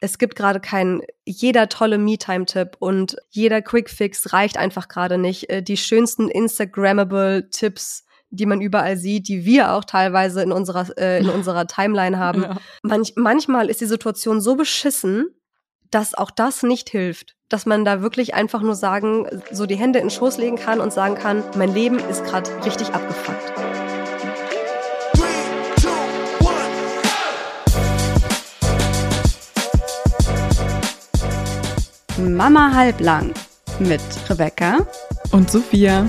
es gibt gerade keinen, jeder tolle Me-Time-Tipp und jeder Quick-Fix reicht einfach gerade nicht. Äh, die schönsten Instagrammable Tipps, die man überall sieht, die wir auch teilweise in unserer, äh, in unserer Timeline haben. Ja. Manch, manchmal ist die Situation so beschissen, dass auch das nicht hilft. Dass man da wirklich einfach nur sagen, so die Hände in den Schoß legen kann und sagen kann, mein Leben ist gerade richtig abgefuckt. Mama halblang mit Rebecca und Sophia.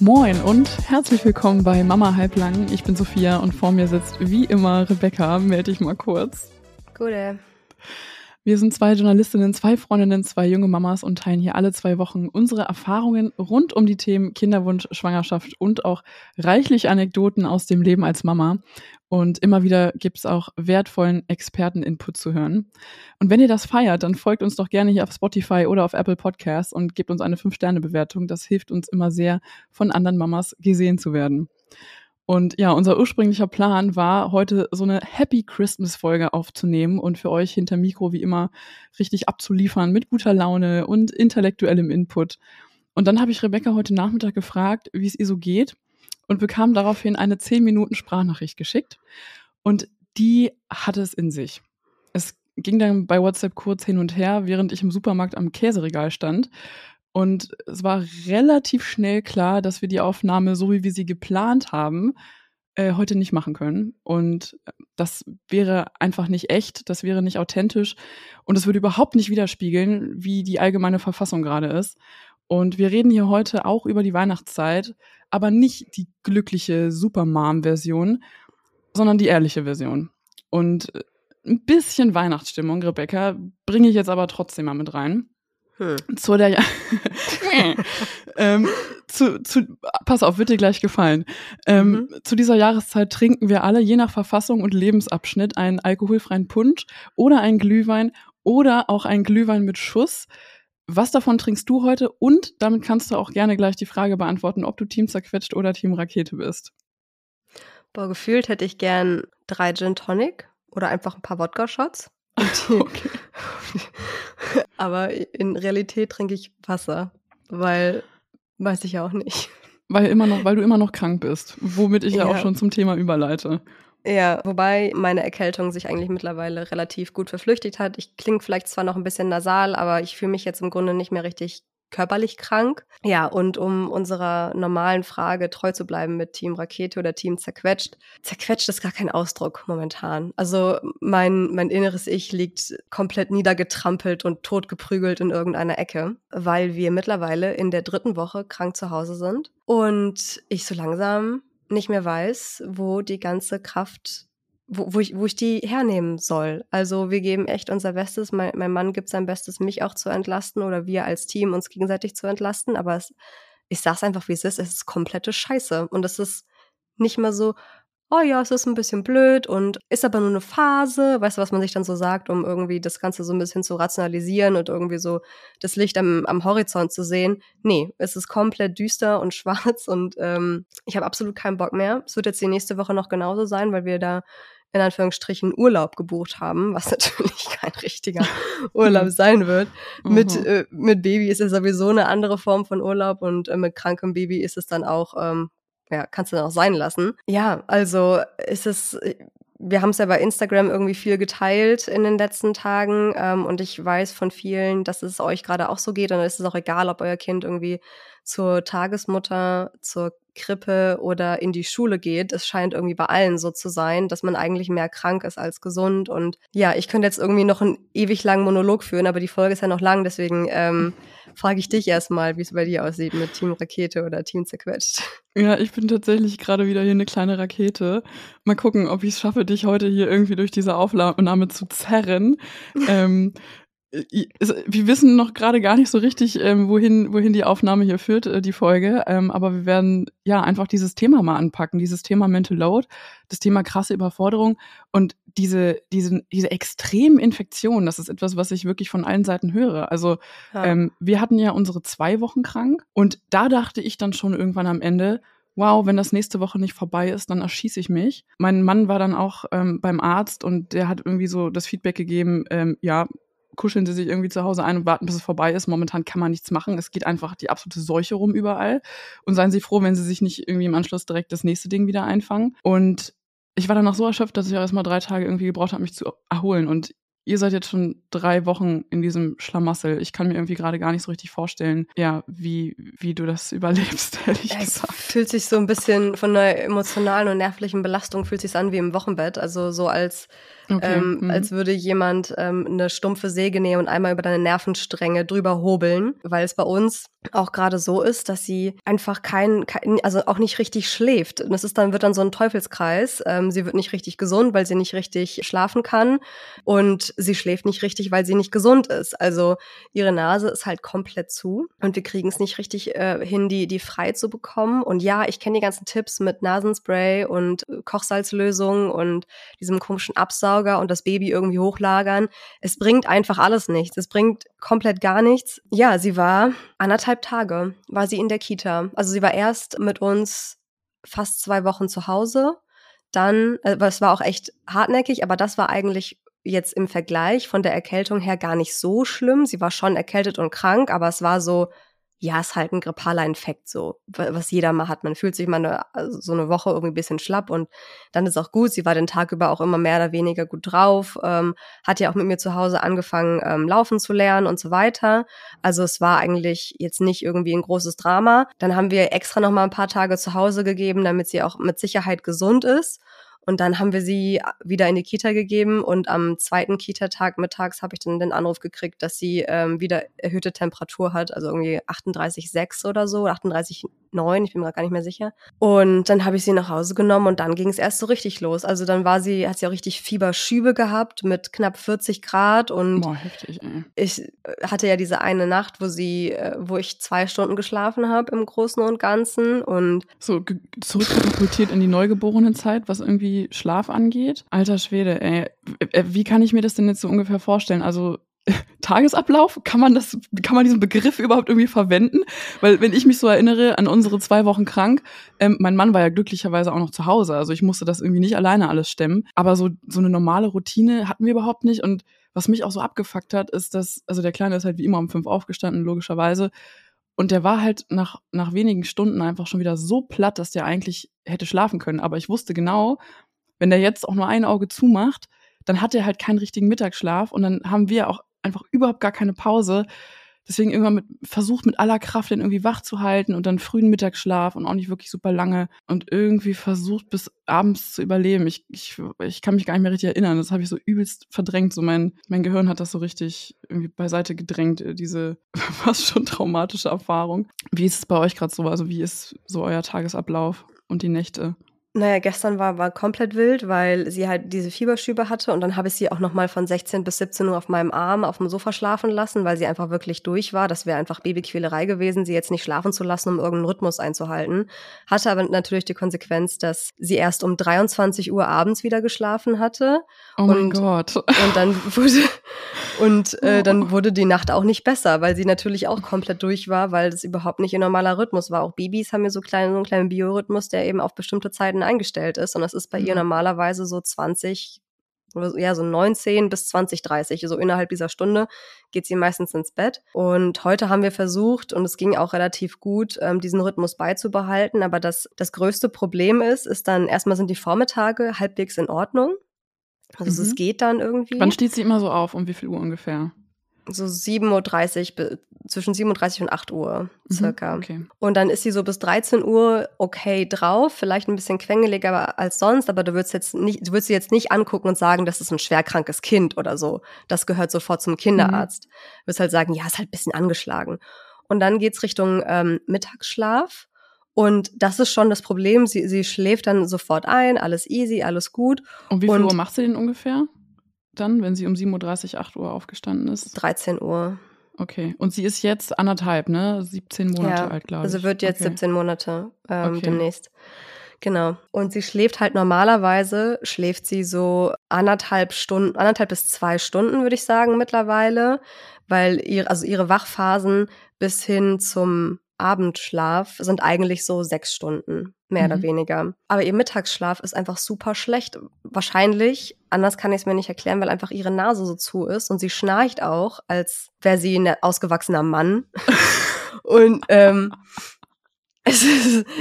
Moin und herzlich willkommen bei Mama halblang. Ich bin Sophia und vor mir sitzt wie immer Rebecca. Melde dich mal kurz. Gute. Wir sind zwei Journalistinnen, zwei Freundinnen, zwei junge Mamas und teilen hier alle zwei Wochen unsere Erfahrungen rund um die Themen Kinderwunsch, Schwangerschaft und auch reichlich Anekdoten aus dem Leben als Mama. Und immer wieder gibt es auch wertvollen Experten-Input zu hören. Und wenn ihr das feiert, dann folgt uns doch gerne hier auf Spotify oder auf Apple Podcasts und gebt uns eine 5-Sterne-Bewertung. Das hilft uns immer sehr, von anderen Mamas gesehen zu werden. Und ja, unser ursprünglicher Plan war, heute so eine Happy Christmas Folge aufzunehmen und für euch hinter Mikro wie immer richtig abzuliefern mit guter Laune und intellektuellem Input. Und dann habe ich Rebecca heute Nachmittag gefragt, wie es ihr so geht und bekam daraufhin eine 10 Minuten Sprachnachricht geschickt. Und die hatte es in sich. Es ging dann bei WhatsApp kurz hin und her, während ich im Supermarkt am Käseregal stand. Und es war relativ schnell klar, dass wir die Aufnahme, so wie wir sie geplant haben, äh, heute nicht machen können. Und das wäre einfach nicht echt, das wäre nicht authentisch und es würde überhaupt nicht widerspiegeln, wie die allgemeine Verfassung gerade ist. Und wir reden hier heute auch über die Weihnachtszeit, aber nicht die glückliche Supermom-Version, sondern die ehrliche Version. Und äh, ein bisschen Weihnachtsstimmung, Rebecca, bringe ich jetzt aber trotzdem mal mit rein. Hm. Zu der ja ähm, zu, zu, pass auf, wird dir gleich gefallen. Ähm, mhm. Zu dieser Jahreszeit trinken wir alle je nach Verfassung und Lebensabschnitt einen alkoholfreien Punsch oder einen Glühwein oder auch einen Glühwein mit Schuss. Was davon trinkst du heute? Und damit kannst du auch gerne gleich die Frage beantworten, ob du Team zerquetscht oder Team Rakete bist. Boah, gefühlt hätte ich gern drei Gin Tonic oder einfach ein paar Wodka-Shots. Okay. Aber in Realität trinke ich Wasser, weil weiß ich ja auch nicht. Weil immer noch, weil du immer noch krank bist, womit ich ja, ja auch schon zum Thema überleite. Ja, wobei meine Erkältung sich eigentlich mittlerweile relativ gut verflüchtigt hat. Ich klinge vielleicht zwar noch ein bisschen nasal, aber ich fühle mich jetzt im Grunde nicht mehr richtig körperlich krank. Ja, und um unserer normalen Frage treu zu bleiben mit Team Rakete oder Team Zerquetscht. Zerquetscht ist gar kein Ausdruck momentan. Also mein, mein inneres Ich liegt komplett niedergetrampelt und totgeprügelt in irgendeiner Ecke, weil wir mittlerweile in der dritten Woche krank zu Hause sind und ich so langsam nicht mehr weiß, wo die ganze Kraft wo, wo, ich, wo ich die hernehmen soll. Also wir geben echt unser Bestes. Mein, mein Mann gibt sein Bestes, mich auch zu entlasten oder wir als Team uns gegenseitig zu entlasten. Aber es, ich sag's einfach, wie es ist. Es ist komplette Scheiße. Und es ist nicht mal so, oh ja, es ist ein bisschen blöd und ist aber nur eine Phase. Weißt du, was man sich dann so sagt, um irgendwie das Ganze so ein bisschen zu rationalisieren und irgendwie so das Licht am, am Horizont zu sehen? Nee, es ist komplett düster und schwarz und ähm, ich habe absolut keinen Bock mehr. Es wird jetzt die nächste Woche noch genauso sein, weil wir da in Anführungsstrichen Urlaub gebucht haben, was natürlich kein richtiger Urlaub sein wird. Mhm. Mit, äh, mit Baby ist es sowieso eine andere Form von Urlaub und äh, mit krankem Baby ist es dann auch, ähm, ja, kannst du dann auch sein lassen. Ja, also ist es, wir haben es ja bei Instagram irgendwie viel geteilt in den letzten Tagen ähm, und ich weiß von vielen, dass es euch gerade auch so geht und es ist auch egal, ob euer Kind irgendwie zur Tagesmutter, zur Krippe oder in die Schule geht. Es scheint irgendwie bei allen so zu sein, dass man eigentlich mehr krank ist als gesund. Und ja, ich könnte jetzt irgendwie noch einen ewig langen Monolog führen, aber die Folge ist ja noch lang, deswegen ähm, frage ich dich erstmal, wie es bei dir aussieht mit Team Rakete oder Team Zerquetscht. Ja, ich bin tatsächlich gerade wieder hier eine kleine Rakete. Mal gucken, ob ich es schaffe, dich heute hier irgendwie durch diese Aufnahme zu zerren. ähm, wir wissen noch gerade gar nicht so richtig, ähm, wohin, wohin die Aufnahme hier führt, äh, die Folge. Ähm, aber wir werden ja einfach dieses Thema mal anpacken, dieses Thema Mental Load, das Thema krasse Überforderung und diese, diese, diese extremen Infektionen. Das ist etwas, was ich wirklich von allen Seiten höre. Also ja. ähm, wir hatten ja unsere zwei Wochen krank und da dachte ich dann schon irgendwann am Ende, wow, wenn das nächste Woche nicht vorbei ist, dann erschieße ich mich. Mein Mann war dann auch ähm, beim Arzt und der hat irgendwie so das Feedback gegeben, ähm, ja, kuscheln sie sich irgendwie zu Hause ein und warten, bis es vorbei ist. Momentan kann man nichts machen. Es geht einfach die absolute Seuche rum überall. Und seien Sie froh, wenn Sie sich nicht irgendwie im Anschluss direkt das nächste Ding wieder einfangen. Und ich war dann noch so erschöpft, dass ich auch erstmal drei Tage irgendwie gebraucht habe, mich zu erholen. Und ihr seid jetzt schon drei Wochen in diesem Schlamassel. Ich kann mir irgendwie gerade gar nicht so richtig vorstellen, ja, wie, wie du das überlebst, ehrlich es gesagt. fühlt sich so ein bisschen von einer emotionalen und nervlichen Belastung fühlt sich an wie im Wochenbett. Also so als, Okay. ähm, mhm. als würde jemand ähm, eine stumpfe Säge nehmen und einmal über deine Nervenstränge drüber hobeln, weil es bei uns auch gerade so ist, dass sie einfach kein, kein also auch nicht richtig schläft. Und es ist dann wird dann so ein Teufelskreis. Ähm, sie wird nicht richtig gesund, weil sie nicht richtig schlafen kann und sie schläft nicht richtig, weil sie nicht gesund ist. Also ihre Nase ist halt komplett zu und wir kriegen es nicht richtig äh, hin, die die frei zu bekommen. Und ja, ich kenne die ganzen Tipps mit Nasenspray und Kochsalzlösung und diesem komischen Absauger und das Baby irgendwie hochlagern. Es bringt einfach alles nichts. Es bringt komplett gar nichts. Ja, sie war anderthalb Tage, war sie in der Kita. Also sie war erst mit uns fast zwei Wochen zu Hause. Dann, äh, es war auch echt hartnäckig, aber das war eigentlich jetzt im Vergleich von der Erkältung her gar nicht so schlimm. Sie war schon erkältet und krank, aber es war so, ja, ist halt ein grippaler Infekt, so, wa- was jeder mal hat. Man fühlt sich mal eine, also so eine Woche irgendwie ein bisschen schlapp und dann ist auch gut. Sie war den Tag über auch immer mehr oder weniger gut drauf, ähm, hat ja auch mit mir zu Hause angefangen, ähm, laufen zu lernen und so weiter. Also es war eigentlich jetzt nicht irgendwie ein großes Drama. Dann haben wir extra noch mal ein paar Tage zu Hause gegeben, damit sie auch mit Sicherheit gesund ist. Und dann haben wir sie wieder in die Kita gegeben und am zweiten Kita-Tag mittags habe ich dann den Anruf gekriegt, dass sie ähm, wieder erhöhte Temperatur hat, also irgendwie 38,6 oder so, 38,9, ich bin mir gar nicht mehr sicher. Und dann habe ich sie nach Hause genommen und dann ging es erst so richtig los. Also dann war sie, hat sie auch richtig Fieberschübe gehabt mit knapp 40 Grad und Boah, heftig, ey. ich äh, hatte ja diese eine Nacht, wo sie, äh, wo ich zwei Stunden geschlafen habe im Großen und Ganzen und So zurückkatapultiert in die Neugeborenen-Zeit, was irgendwie Schlaf angeht. Alter Schwede, ey. Äh, Wie kann ich mir das denn jetzt so ungefähr vorstellen? Also Tagesablauf, kann man das, kann man diesen Begriff überhaupt irgendwie verwenden? Weil wenn ich mich so erinnere an unsere zwei Wochen krank, ähm, mein Mann war ja glücklicherweise auch noch zu Hause, also ich musste das irgendwie nicht alleine alles stemmen. Aber so so eine normale Routine hatten wir überhaupt nicht. Und was mich auch so abgefuckt hat, ist, dass also der Kleine ist halt wie immer um fünf aufgestanden, logischerweise. Und der war halt nach, nach wenigen Stunden einfach schon wieder so platt, dass der eigentlich hätte schlafen können. Aber ich wusste genau, wenn der jetzt auch nur ein Auge zumacht, dann hat er halt keinen richtigen Mittagsschlaf und dann haben wir auch einfach überhaupt gar keine Pause. Deswegen irgendwann mit, versucht mit aller Kraft den irgendwie wach zu halten und dann frühen Mittagsschlaf und auch nicht wirklich super lange und irgendwie versucht bis abends zu überleben. Ich, ich, ich kann mich gar nicht mehr richtig erinnern. Das habe ich so übelst verdrängt. So mein, mein Gehirn hat das so richtig irgendwie beiseite gedrängt, äh, diese fast schon traumatische Erfahrung. Wie ist es bei euch gerade so? Also wie ist so euer Tagesablauf und die Nächte? Naja, gestern war, war komplett wild, weil sie halt diese Fieberschübe hatte und dann habe ich sie auch nochmal von 16 bis 17 Uhr auf meinem Arm auf dem Sofa schlafen lassen, weil sie einfach wirklich durch war. Das wäre einfach Babyquälerei gewesen, sie jetzt nicht schlafen zu lassen, um irgendeinen Rhythmus einzuhalten. Hatte aber natürlich die Konsequenz, dass sie erst um 23 Uhr abends wieder geschlafen hatte Oh mein Und- Gott. und dann wurde und äh, Oh. dann wurde die Nacht auch nicht besser, weil sie natürlich auch komplett durch war, weil das überhaupt nicht ihr normaler Rhythmus war. Auch Babys haben ja so, kleine, so einen kleinen Biorhythmus, der eben auf bestimmte Zeiten eingestellt ist. Und das ist bei ihr Mhm. normalerweise so 20, oder so- ja, so 19 bis 20, 30. So innerhalb dieser Stunde geht sie meistens ins Bett. Und heute haben wir versucht, und es ging auch relativ gut, ähm, diesen Rhythmus beizubehalten. Aber das, das größte Problem ist, ist dann erstmal sind die Vormittage halbwegs in Ordnung. Also Mhm. es geht dann irgendwie Wann steht sie immer so auf? Um wie viel Uhr ungefähr? So 7.30 Uhr, zwischen 7.30 Uhr und 8 Uhr circa. Mhm, okay. Und dann ist sie so bis 13 Uhr okay drauf, vielleicht ein bisschen quengeliger als sonst, aber du würdest jetzt nicht, du würdest sie jetzt nicht angucken und sagen, das ist ein schwerkrankes Kind oder so. Das gehört sofort zum Kinderarzt. Du würdest halt sagen, ja, ist halt ein bisschen angeschlagen. Und dann geht's Richtung ähm, Mittagsschlaf. Und das ist schon das Problem. Sie, sie schläft dann sofort ein, alles easy, alles gut. Um wie viel Und- Uhr macht sie den ungefähr? Dann, wenn sie um 7.30 Uhr, 8 Uhr aufgestanden ist? 13 Uhr. Okay. Und sie ist jetzt anderthalb, ne? 17 Monate Ja, alt, glaube ich. Also wird jetzt okay. 17 Monate ähm, Okay. demnächst. Genau. Und sie schläft halt normalerweise, schläft sie so anderthalb Stunden, anderthalb bis zwei Stunden, würde ich sagen, mittlerweile, weil ihre, also ihre Wachphasen bis hin zum Abendschlaf sind eigentlich so sechs Stunden, mehr mhm. oder weniger. Aber ihr Mittagsschlaf ist einfach super schlecht. Wahrscheinlich, anders kann ich es mir nicht erklären, weil einfach ihre Nase so zu ist und sie schnarcht auch, als wäre sie ein ausgewachsener Mann. und ähm, es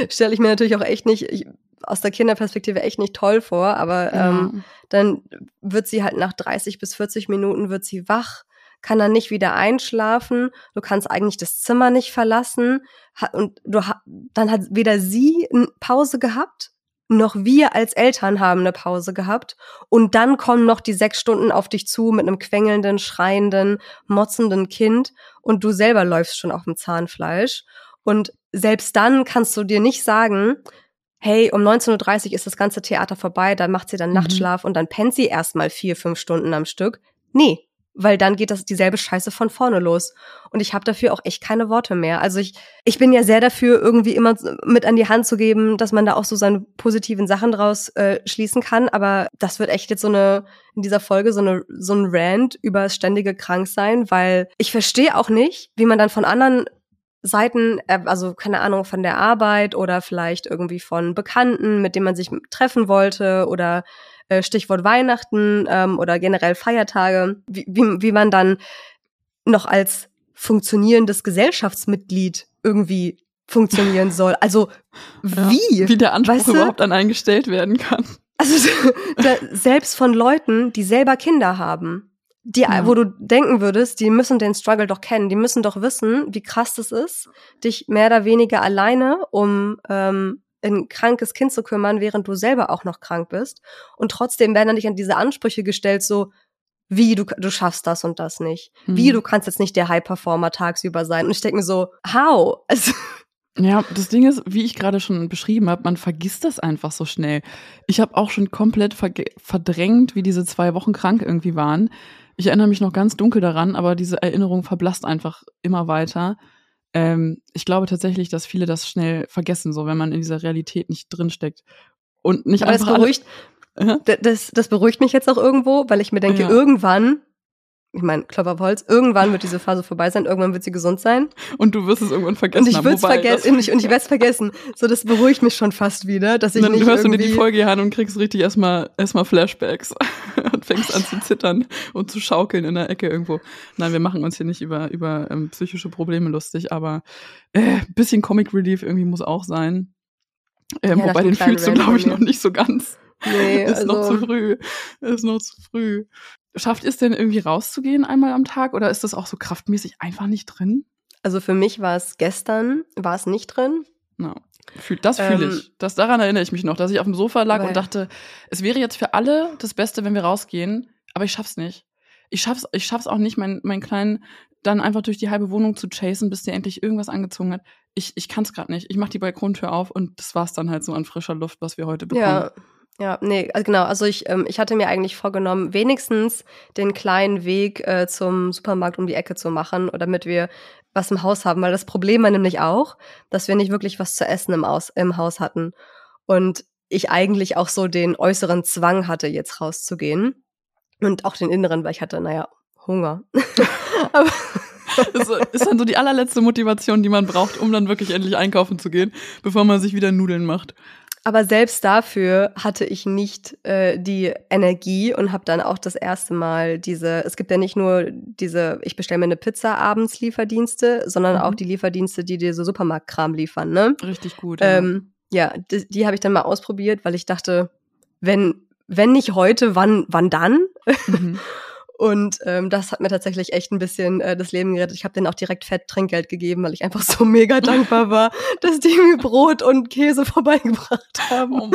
stelle ich mir natürlich auch echt nicht ich, aus der Kinderperspektive echt nicht toll vor, aber ja. ähm, dann wird sie halt nach 30 bis 40 Minuten wird sie wach kann dann nicht wieder einschlafen, du kannst eigentlich das Zimmer nicht verlassen und du dann hat weder sie eine Pause gehabt, noch wir als Eltern haben eine Pause gehabt und dann kommen noch die sechs Stunden auf dich zu mit einem quengelnden, schreienden, motzenden Kind und du selber läufst schon auf dem Zahnfleisch und selbst dann kannst du dir nicht sagen, hey, um 19.30 Uhr ist das ganze Theater vorbei, dann macht sie dann mhm. Nachtschlaf und dann pennt sie erstmal vier, fünf Stunden am Stück. Nee, weil dann geht das dieselbe Scheiße von vorne los. Und ich habe dafür auch echt keine Worte mehr. Also ich, ich bin ja sehr dafür, irgendwie immer mit an die Hand zu geben, dass man da auch so seine positiven Sachen draus äh, schließen kann. Aber das wird echt jetzt so eine, in dieser Folge so eine, so ein Rant über das ständige Kranksein, weil ich verstehe auch nicht, wie man dann von anderen Seiten, äh, also keine Ahnung, von der Arbeit oder vielleicht irgendwie von Bekannten, mit denen man sich treffen wollte oder äh, Stichwort Weihnachten ähm, oder generell Feiertage, wie, wie, wie man dann noch als funktionierendes Gesellschaftsmitglied irgendwie funktionieren soll. Also wie? Ja, wie der Anspruch weißt du? überhaupt an eingestellt werden kann. Also da, selbst von Leuten, die selber Kinder haben, die, ja. wo du denken würdest, die müssen den Struggle doch kennen, die müssen doch wissen, wie krass das ist, dich mehr oder weniger alleine um ähm, ein krankes Kind zu kümmern, während du selber auch noch krank bist. Und trotzdem werden dann nicht an diese Ansprüche gestellt, so wie du, du schaffst das und das nicht. Mhm. Wie du kannst jetzt nicht der High-Performer tagsüber sein. Und ich denke mir so, how? Also, ja, das Ding ist, wie ich gerade schon beschrieben habe, man vergisst das einfach so schnell. Ich habe auch schon komplett verdrängt, wie diese zwei Wochen krank irgendwie waren. Ich erinnere mich noch ganz dunkel daran, aber diese Erinnerung verblasst einfach immer weiter. Ähm, ich glaube tatsächlich, dass viele das schnell vergessen, so wenn man in dieser Realität nicht drinsteckt. Und nicht Aber einfach. Das beruhigt, das, das beruhigt mich jetzt auch irgendwo, weil ich mir denke, ja. irgendwann ich meine, Klopfer auf Holz, irgendwann wird diese Phase vorbei sein, irgendwann wird sie gesund sein. Und du wirst es irgendwann vergessen. Und ich würde es vergessen und ich, ich werde es vergessen. So, das beruhigt mich schon fast wieder, dass ich und dann hörst du dir die Folge an und kriegst richtig erstmal erstmal Flashbacks und fängst an zu zittern und zu schaukeln in der Ecke irgendwo. Nein, wir machen uns hier nicht über über ähm, psychische Probleme lustig, aber äh, bisschen Comic Relief irgendwie muss auch sein. Ähm, ja, wobei den fühlst du glaube ich noch nicht so ganz. Nee, ist also noch zu früh. Ist noch zu früh. Schafft ihr es denn irgendwie rauszugehen einmal am Tag oder ist das auch so kraftmäßig einfach nicht drin? Also für mich war es gestern, war es nicht drin. No. Das fühle ähm, ich. Das, daran erinnere ich mich noch, dass ich auf dem Sofa lag und dachte, es wäre jetzt für alle das Beste, wenn wir rausgehen, aber ich schaff's nicht. Ich schaff's, ich schaff's auch nicht, meinen mein Kleinen dann einfach durch die halbe Wohnung zu chasen, bis der endlich irgendwas angezogen hat. Ich, ich kann's gerade nicht. Ich mach die Balkontür auf und das war's dann halt so an frischer Luft, was wir heute bekommen. Ja. Ja, nee, also genau. Also ich, ähm, ich hatte mir eigentlich vorgenommen, wenigstens den kleinen Weg äh, zum Supermarkt um die Ecke zu machen, oder damit wir was im Haus haben, weil das Problem war nämlich auch, dass wir nicht wirklich was zu essen im, Aus, im Haus hatten. Und ich eigentlich auch so den äußeren Zwang hatte, jetzt rauszugehen. Und auch den inneren, weil ich hatte, naja, Hunger. Aber das ist dann so die allerletzte Motivation, die man braucht, um dann wirklich endlich einkaufen zu gehen, bevor man sich wieder Nudeln macht. Aber selbst dafür hatte ich nicht äh, die Energie und habe dann auch das erste Mal diese, es gibt ja nicht nur diese, ich bestelle mir eine Pizza abends Lieferdienste, sondern mhm. auch die Lieferdienste, die dir so Supermarktkram liefern, ne? Richtig gut. Ja, ähm, ja die, die habe ich dann mal ausprobiert, weil ich dachte, wenn, wenn nicht heute, wann, wann dann? Mhm. Und ähm, das hat mir tatsächlich echt ein bisschen äh, das Leben gerettet. Ich habe denen auch direkt fett Trinkgeld gegeben, weil ich einfach so mega dankbar war, dass die mir Brot und Käse vorbeigebracht haben. Oh.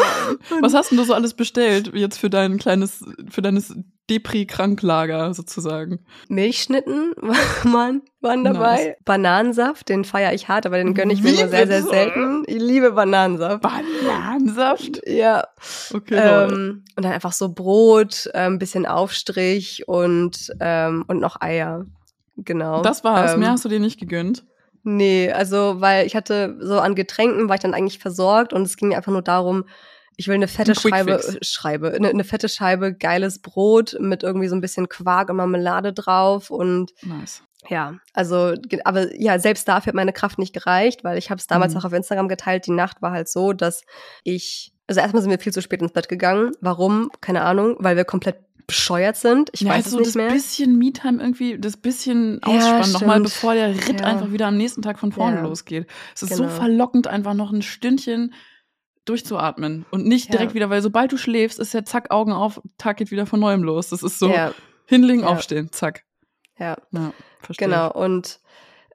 Was hast denn du so alles bestellt jetzt für dein kleines, für deines Depri-Kranklager sozusagen. Milchschnitten waren, waren dabei. Nice. Bananensaft, den feiere ich hart, aber den gönne ich mir nur sehr, sehr selten. Ich liebe Bananensaft. Bananensaft? Ja. Okay. Ähm, und dann einfach so Brot, äh, ein bisschen Aufstrich und, ähm, und noch Eier. Genau. Das war's. Ähm, Mehr hast du dir nicht gegönnt? Nee, also weil ich hatte so an Getränken war ich dann eigentlich versorgt und es ging mir einfach nur darum, ich will eine fette Scheibe, äh, Scheibe, eine, eine, fette Scheibe geiles Brot mit irgendwie so ein bisschen Quark und Marmelade drauf und nice. Ja, also, aber ja, selbst dafür hat meine Kraft nicht gereicht, weil ich habe es damals Mhm. auch auf Instagram geteilt. Die Nacht war halt so, dass ich, also erstmal sind wir viel zu spät ins Bett gegangen. Warum? Keine Ahnung, weil wir komplett bescheuert sind. Ich ja, weiß also es so nicht das mehr. bisschen Me-Time irgendwie, das bisschen Ja, Ausspannen nochmal, stimmt. bevor der Ritt Ja. einfach wieder am nächsten Tag von vorne Ja. losgeht. Es ist Genau. so verlockend, einfach noch ein Stündchen durchzuatmen und nicht Ja. direkt wieder, weil sobald du schläfst, ist ja zack, Augen auf, Tag geht wieder von neuem los. Das ist so Ja, hinlegen, Ja. aufstehen, zack. ja. Ja, verstehe. Genau, und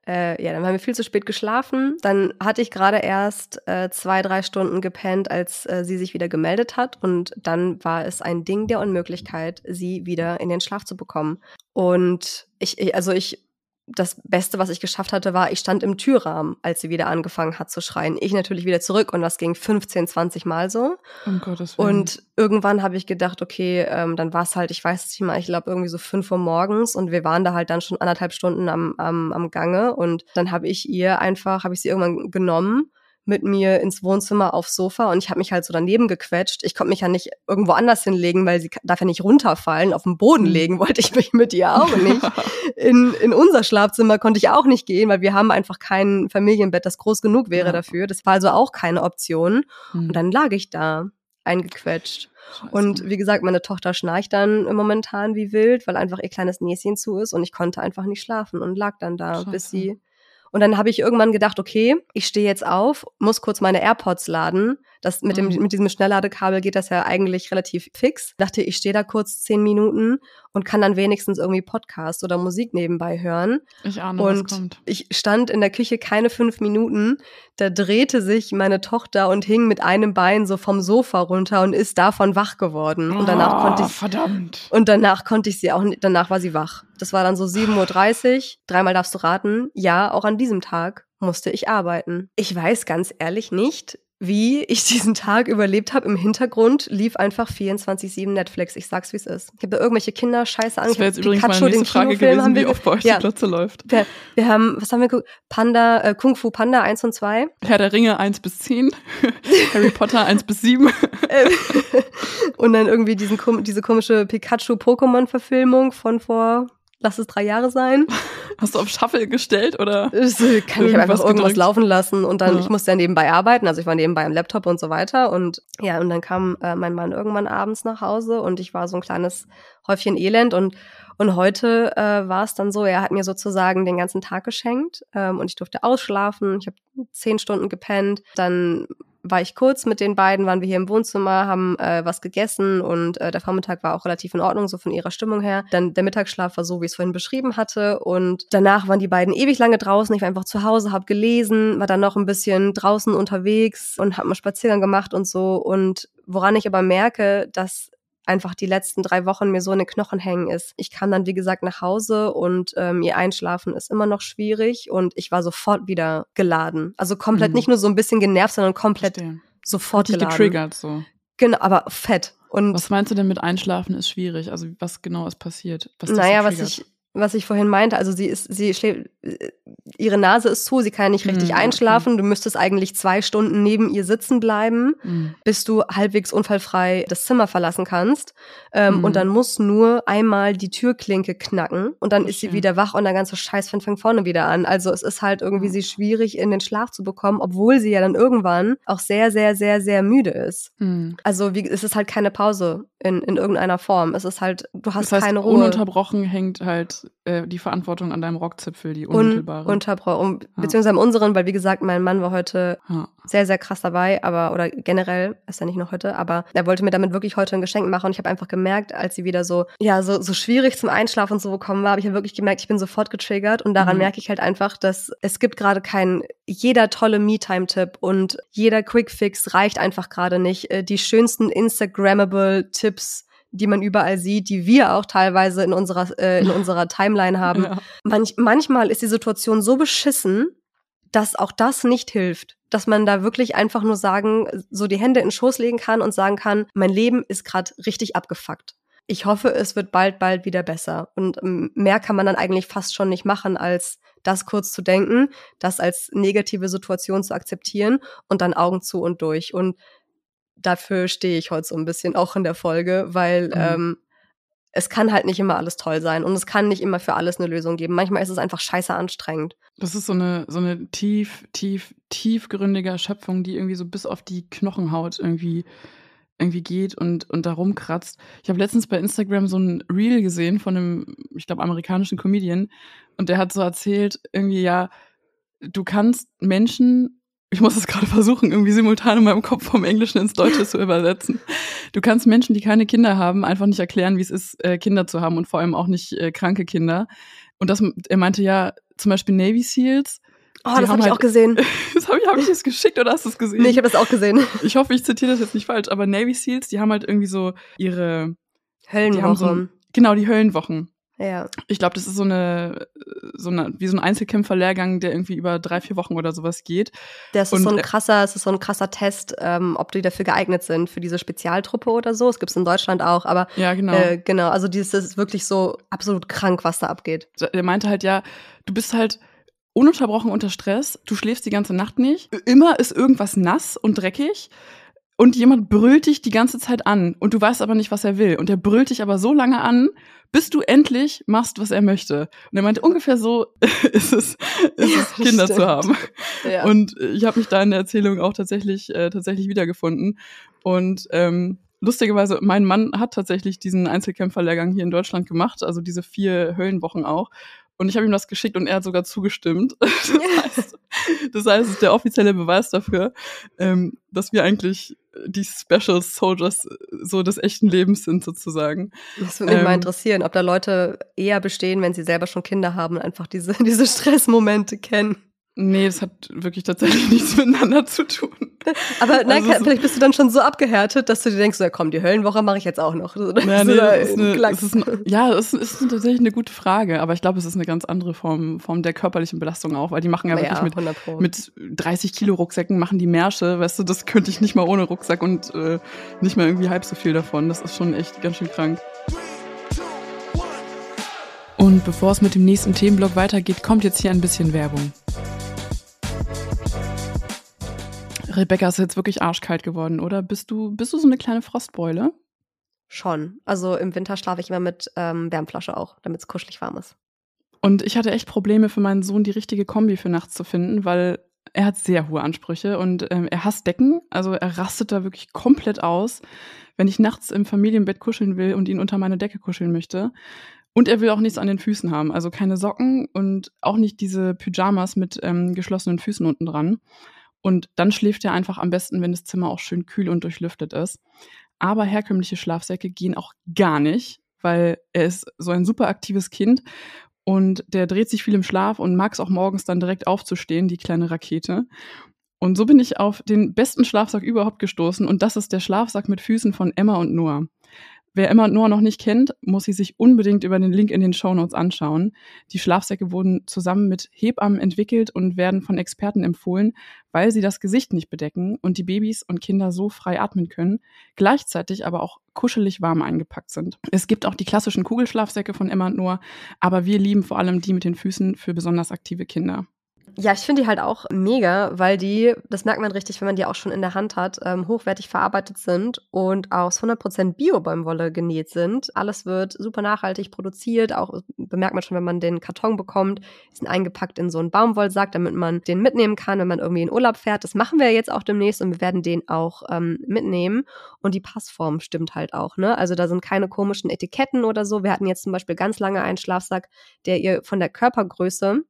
äh, ja, dann haben wir viel zu spät geschlafen. Dann hatte ich gerade erst äh, zwei, drei Stunden gepennt, als äh, sie sich wieder gemeldet hat. Und dann war es ein Ding der Unmöglichkeit, sie wieder in den Schlaf zu bekommen. Und ich, ich also ich, das Beste, was ich geschafft hatte, war, ich stand im Türrahmen, als sie wieder angefangen hat zu schreien. Ich natürlich wieder zurück und das ging 15, 20 Mal so. Um Gottes Willen. Und irgendwann habe ich gedacht, okay, ähm, dann war es halt, ich weiß es nicht mal, ich glaube irgendwie so fünf Uhr morgens und wir waren da halt dann schon anderthalb Stunden am, am, am Gange und dann habe ich ihr einfach, habe ich sie irgendwann genommen mit mir ins Wohnzimmer aufs Sofa und ich habe mich halt so daneben gequetscht. Ich konnte mich ja nicht irgendwo anders hinlegen, weil sie darf ja nicht runterfallen. Auf dem Boden Mhm. legen wollte ich mich mit ihr auch nicht. In, in unser Schlafzimmer konnte ich auch nicht gehen, weil wir haben einfach kein Familienbett, das groß genug wäre Ja. dafür. Das war also auch keine Option. Hm. Und dann lag ich da, eingequetscht. Scheiße. Und wie gesagt, meine Tochter schnarcht dann momentan wie wild, weil einfach ihr kleines Näschen zu ist und ich konnte einfach nicht schlafen und lag dann da, bis Scheiße. sie. Und dann habe ich irgendwann gedacht, okay, ich stehe jetzt auf, muss kurz meine AirPods laden. Das mit dem Mhm. mit diesem Schnellladekabel geht das ja eigentlich relativ fix. Dachte, ich stehe da kurz zehn Minuten und kann dann wenigstens irgendwie Podcast oder Musik nebenbei hören. ich ahne, Und was kommt. ich stand in der Küche keine fünf Minuten. Da drehte sich meine Tochter und hing mit einem Bein so vom Sofa runter und ist davon wach geworden. Und danach Oh, konnte ich Verdammt. und danach konnte ich sie auch, danach war sie wach. Das war dann so 7.30 Uhr. Dreimal darfst du raten. Ja, auch an diesem Tag musste ich arbeiten. Ich weiß ganz ehrlich nicht, wie ich diesen Tag überlebt habe. Im Hintergrund lief einfach 24-7 Netflix. Ich sag's, wie es ist. Ich habe da irgendwelche Kinder scheiße Das wäre jetzt übrigens Pikachu, meine den nächste Frage Kinofilm gewesen, wie oft bei euch ja. die Glotze läuft. wir, wir haben, was haben wir geguckt? Panda, äh, Kung Fu Panda 1 und 2. Herr der Ringe 1 bis 10, Harry Potter 1 bis 7. Ähm, und dann irgendwie diesen, diese komische Pikachu-Pokémon-Verfilmung von vor, lass es drei Jahre sein. Hast du auf Shuffle gestellt oder? Das äh, kann ich einfach Irgendwas irgendwas gedrückt. laufen lassen und dann, Ja. ich musste ja nebenbei arbeiten, also ich war nebenbei am Laptop und so weiter und ja, und dann kam äh, mein Mann irgendwann abends nach Hause und ich war so ein kleines Häufchen Elend und und heute äh, war es dann so, er hat mir sozusagen den ganzen Tag geschenkt ähm, und ich durfte ausschlafen, ich habe zehn Stunden gepennt, dann war ich kurz mit den beiden, waren wir hier im Wohnzimmer, haben äh, was gegessen und äh, der Vormittag war auch relativ in Ordnung, so von ihrer Stimmung her. Dann der Mittagsschlaf war so, wie ich es vorhin beschrieben hatte und danach waren die beiden ewig lange draußen. Ich war einfach zu Hause, habe gelesen, war dann noch ein bisschen draußen unterwegs und habe mal Spaziergang gemacht und so. Und woran ich aber merke, dass einfach die letzten drei Wochen mir so in den Knochen hängen ist. Ich kam dann, wie gesagt, nach Hause und ähm, ihr Einschlafen ist immer noch schwierig und ich war sofort wieder geladen. Also komplett Mhm. nicht nur so ein bisschen genervt, sondern komplett Verstehe. sofort Dich geladen. getriggert so. Genau, aber fett. Und Was meinst du denn mit Einschlafen ist schwierig? Also was genau ist passiert? Was naja, so was ich, was ich vorhin meinte, also sie ist, sie schläft, äh, ihre Nase ist zu, sie kann ja nicht richtig Hm, okay. einschlafen. Du müsstest eigentlich zwei Stunden neben ihr sitzen bleiben, Mhm. bis du halbwegs unfallfrei das Zimmer verlassen kannst. Ähm, Mhm. Und dann muss nur einmal die Türklinke knacken und dann ist sie wieder wach und der ganze Scheiß fängt von vorne wieder an. Also es ist halt irgendwie sie schwierig in den Schlaf zu bekommen, obwohl sie ja dann irgendwann auch sehr, sehr, sehr, sehr müde ist. Mhm. Also wie, es ist halt keine Pause in, in irgendeiner Form. Es ist halt, du hast Das heißt, keine Ruhe. ununterbrochen hängt halt äh, die Verantwortung an deinem Rockzipfel, die Un unmittelbare. unterbrochen, Ja. beziehungsweise unseren, weil wie gesagt, mein Mann war heute ja. sehr, sehr krass dabei, aber, oder generell, ist ja nicht nur heute, aber er wollte mir damit wirklich heute ein Geschenk machen und ich habe einfach gemerkt, als sie wieder so, ja, so, so schwierig zum Einschlafen und so gekommen war, habe ich ja wirklich gemerkt, ich bin sofort getriggert und daran Mhm. merke ich halt einfach, dass es gibt gerade keinen, jeder tolle Me-Time-Tipp und jeder Quick-Fix reicht einfach gerade nicht. Äh, Die schönsten Instagrammable Tipps, die man überall sieht, die wir auch teilweise in unserer, äh, in unserer Timeline haben, Ja. manch, manchmal ist die Situation so beschissen, dass auch das nicht hilft. Dass man da wirklich einfach nur sagen, so die Hände in den Schoß legen kann und sagen kann, mein Leben ist gerade richtig abgefuckt. Ich hoffe, es wird bald, bald wieder besser. Und ähm, mehr kann man dann eigentlich fast schon nicht machen, als das kurz zu denken, das als negative Situation zu akzeptieren und dann Augen zu und durch. Und dafür stehe ich heute so ein bisschen auch in der Folge, weil Mhm. ähm, es kann halt nicht immer alles toll sein und es kann nicht immer für alles eine Lösung geben. Manchmal ist es einfach scheiße anstrengend. Das ist so eine, so eine tief, tief, tiefgründige Erschöpfung, die irgendwie so bis auf die Knochenhaut irgendwie irgendwie geht und, und da rumkratzt. Ich habe letztens bei Instagram so ein Reel gesehen von einem, ich glaube, amerikanischen Comedian und der hat so erzählt, irgendwie, ja, du kannst Menschen, ich muss es gerade versuchen, irgendwie simultan in meinem Kopf vom Englischen ins Deutsche zu übersetzen. Du kannst Menschen, die keine Kinder haben, einfach nicht erklären, wie es ist, äh, Kinder zu haben und vor allem auch nicht äh, kranke Kinder. Und das, er meinte ja, zum Beispiel Navy Seals, Oh, das habe ich halt, auch gesehen. das habe ich, hab ich das geschickt oder hast du es gesehen? Nee, ich habe das auch gesehen. Ich hoffe, ich zitiere das jetzt nicht falsch, aber Navy Seals, die haben halt irgendwie so ihre Höllenwochen. So, genau, die Höllenwochen. Ja. Ich glaube, das ist so eine, so eine, wie so ein Einzelkämpferlehrgang, der irgendwie über drei, vier Wochen oder sowas geht. Das ist Und, so ein krasser, es ist so ein krasser Test, ähm, ob die dafür geeignet sind, für diese Spezialtruppe oder so. Es gibt es in Deutschland auch, aber ja, genau. Äh, genau, also dieses das ist wirklich so absolut krank, was da abgeht. Der meinte halt, ja, du bist halt ununterbrochen unter Stress, du schläfst die ganze Nacht nicht, immer ist irgendwas nass und dreckig und jemand brüllt dich die ganze Zeit an und du weißt aber nicht, was er will und er brüllt dich aber so lange an, bis du endlich machst, was er möchte. Und er meinte, ungefähr so ist es, ist ja, es Kinder stimmt. zu haben. Ja. Und ich habe mich da in der Erzählung auch tatsächlich, äh, tatsächlich wiedergefunden. Und ähm, lustigerweise, mein Mann hat tatsächlich diesen Einzelkämpferlehrgang hier in Deutschland gemacht, also diese vier Höllenwochen auch. Und ich habe ihm das geschickt und er hat sogar zugestimmt. Das heißt, das heißt, es ist der offizielle Beweis dafür, ähm, dass wir eigentlich die Special Soldiers so des echten Lebens sind, sozusagen. Das würde mich ähm, mal interessieren, ob da Leute eher bestehen, wenn sie selber schon Kinder haben und einfach diese, diese Stressmomente kennen. Nee, das hat wirklich tatsächlich nichts miteinander zu tun. Aber nein, also vielleicht bist du dann schon so abgehärtet, dass du dir denkst, ja komm, die Höllenwoche mache ich jetzt auch noch. Ja, nee, ist eine, ist ein, ja, ist, ist, tatsächlich eine gute Frage, aber ich glaube, es ist eine ganz andere Form, Form der körperlichen Belastung auch, weil die machen ja aber wirklich ja, mit, mit 30 Kilo Rucksäcken machen die Märsche, weißt du, das könnte ich nicht mal ohne Rucksack und äh, nicht mal irgendwie halb so viel davon. Das ist schon echt ganz schön krank. Und bevor es mit dem nächsten Themenblock weitergeht, kommt jetzt hier ein bisschen Werbung. Rebecca ist jetzt wirklich arschkalt geworden, oder? Bist du, bist du so eine kleine Frostbeule? Schon. Also im Winter schlafe ich immer mit ähm, Wärmflasche auch, damit es kuschelig warm ist. Und ich hatte echt Probleme für meinen Sohn, die richtige Kombi für nachts zu finden, weil er hat sehr hohe Ansprüche und ähm, er hasst Decken. Also er rastet da wirklich komplett aus, wenn ich nachts im Familienbett kuscheln will und ihn unter meine Decke kuscheln möchte. Und er will auch nichts an den Füßen haben, also keine Socken und auch nicht diese Pyjamas mit ähm, geschlossenen Füßen unten dran. Und dann schläft er einfach am besten, wenn das Zimmer auch schön kühl und durchlüftet ist. Aber herkömmliche Schlafsäcke gehen auch gar nicht, weil er ist so ein super aktives Kind und der dreht sich viel im Schlaf und mag es auch morgens dann direkt aufzustehen, die kleine Rakete. Und so bin ich auf den besten Schlafsack überhaupt gestoßen und das ist der Schlafsack mit Füßen von Emma und Noah. Wer Emma Noah noch nicht kennt, muss sie sich unbedingt über den Link in den Show Notes anschauen. Die Schlafsäcke wurden zusammen mit Hebammen entwickelt und werden von Experten empfohlen, weil sie das Gesicht nicht bedecken und die Babys und Kinder so frei atmen können, gleichzeitig aber auch kuschelig warm eingepackt sind. Es gibt auch die klassischen Kugelschlafsäcke von Emma und Noah, aber wir lieben vor allem die mit den Füßen für besonders aktive Kinder. Ja, ich finde die halt auch mega, weil die, das merkt man richtig, wenn man die auch schon in der Hand hat, ähm, hochwertig verarbeitet sind und aus 100% Bio-Baumwolle genäht sind. Alles wird super nachhaltig produziert, auch bemerkt man schon, wenn man den Karton bekommt, die sind eingepackt in so einen Baumwollsack, damit man den mitnehmen kann, wenn man irgendwie in Urlaub fährt. Das machen wir jetzt auch demnächst und wir werden den auch ähm, mitnehmen. Und die Passform stimmt halt auch, ne? Also da sind keine komischen Etiketten oder so. Wir hatten jetzt zum Beispiel ganz lange einen Schlafsack, der ihr von der Körpergröße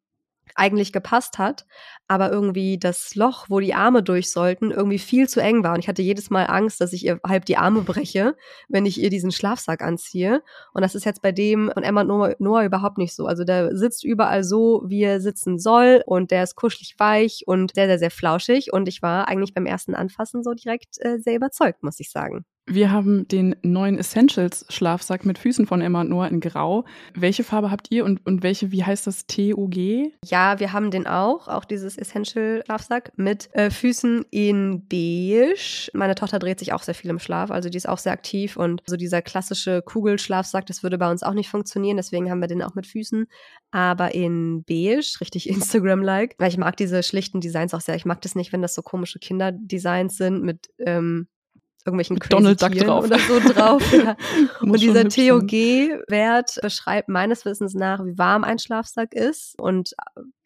eigentlich gepasst hat, aber irgendwie das Loch, wo die Arme durch sollten, irgendwie viel zu eng war. Und ich hatte jedes Mal Angst, dass ich ihr halb die Arme breche, wenn ich ihr diesen Schlafsack anziehe. Und das ist jetzt bei dem von Emma und Noah, Noah überhaupt nicht so. Also der sitzt überall so, wie er sitzen soll und der ist kuschelig weich und sehr, sehr, sehr flauschig. Und ich war eigentlich beim ersten Anfassen so direkt äh, sehr überzeugt, muss ich sagen. Wir haben den neuen Essentials Schlafsack mit Füßen von Emma und Noah in Grau. Welche Farbe habt ihr und, und welche, wie heißt das, TUG? Ja, wir haben den auch, auch dieses Essential Schlafsack mit äh, Füßen in beige. Meine Tochter dreht sich auch sehr viel im Schlaf, also die ist auch sehr aktiv und so dieser klassische Kugelschlafsack, das würde bei uns auch nicht funktionieren, deswegen haben wir den auch mit Füßen, aber in beige, richtig Instagram-like, weil ich mag diese schlichten Designs auch sehr. Ich mag das nicht, wenn das so komische Kinderdesigns sind mit ähm, irgendwelchen Donald Duck drauf. oder so drauf. Ja. und dieser TOG-Wert beschreibt meines Wissens nach, wie warm ein Schlafsack ist und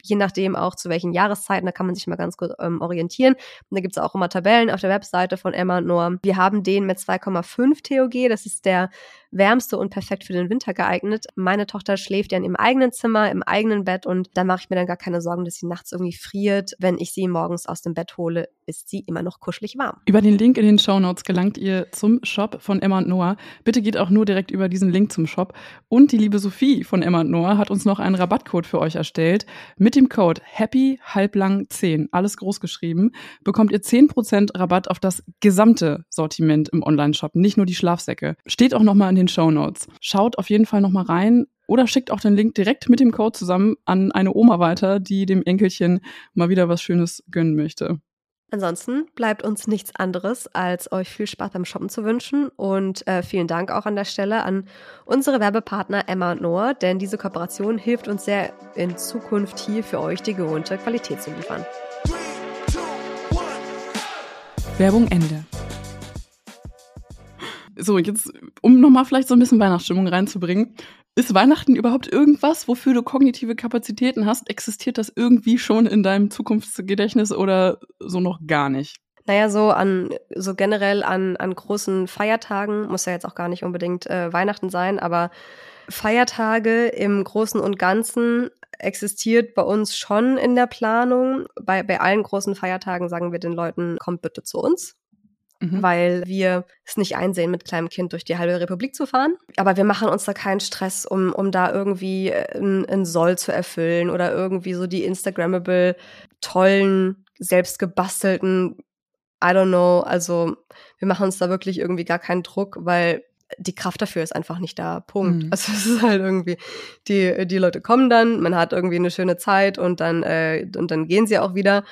je nachdem auch zu welchen Jahreszeiten, da kann man sich mal ganz gut ähm, orientieren. Und da gibt es auch immer Tabellen auf der Webseite von Emma und Noah. Wir haben den mit 2,5 TOG, das ist der wärmste und perfekt für den Winter geeignet. Meine Tochter schläft ja in ihrem eigenen Zimmer, im eigenen Bett und da mache ich mir dann gar keine Sorgen, dass sie nachts irgendwie friert. Wenn ich sie morgens aus dem Bett hole, ist sie immer noch kuschelig warm. Über den Link in den Show Notes gelangt ihr zum Shop von Emma und Noah. Bitte geht auch nur direkt über diesen Link zum Shop. Und die liebe Sophie von Emma und Noah hat uns noch einen Rabattcode für euch erstellt. Mit dem Code Happy halblang 10, alles groß geschrieben, bekommt ihr 10% Rabatt auf das gesamte Sortiment im Online-Shop, nicht nur die Schlafsäcke. Steht auch nochmal in den Show Notes. Schaut auf jeden Fall nochmal rein oder schickt auch den Link direkt mit dem Code zusammen an eine Oma weiter, die dem Enkelchen mal wieder was Schönes gönnen möchte. Ansonsten bleibt uns nichts anderes, als euch viel Spaß beim Shoppen zu wünschen und äh, vielen Dank auch an der Stelle an unsere Werbepartner Emma und Noah, denn diese Kooperation hilft uns sehr in Zukunft hier für euch die gewohnte Qualität zu liefern. Werbung Ende. So, jetzt, um nochmal vielleicht so ein bisschen Weihnachtsstimmung reinzubringen. Ist Weihnachten überhaupt irgendwas, wofür du kognitive Kapazitäten hast? Existiert das irgendwie schon in deinem Zukunftsgedächtnis oder so noch gar nicht? Naja, so an, so generell an, an großen Feiertagen, muss ja jetzt auch gar nicht unbedingt äh, Weihnachten sein, aber Feiertage im Großen und Ganzen existiert bei uns schon in der Planung. Bei, bei allen großen Feiertagen sagen wir den Leuten, kommt bitte zu uns mhm. weil wir es nicht einsehen, mit kleinem Kind durch die halbe Republik zu fahren. Aber wir machen uns da keinen Stress, um, um da irgendwie ein, Soll zu erfüllen oder irgendwie so die Instagrammable, tollen, selbst gebastelten, I don't know. Also wir machen uns da wirklich irgendwie gar keinen Druck, weil die Kraft dafür ist einfach nicht da. Punkt. Mhm. Also es ist halt irgendwie, die, die Leute kommen dann, man hat irgendwie eine schöne Zeit und dann, äh, und dann gehen sie auch wieder.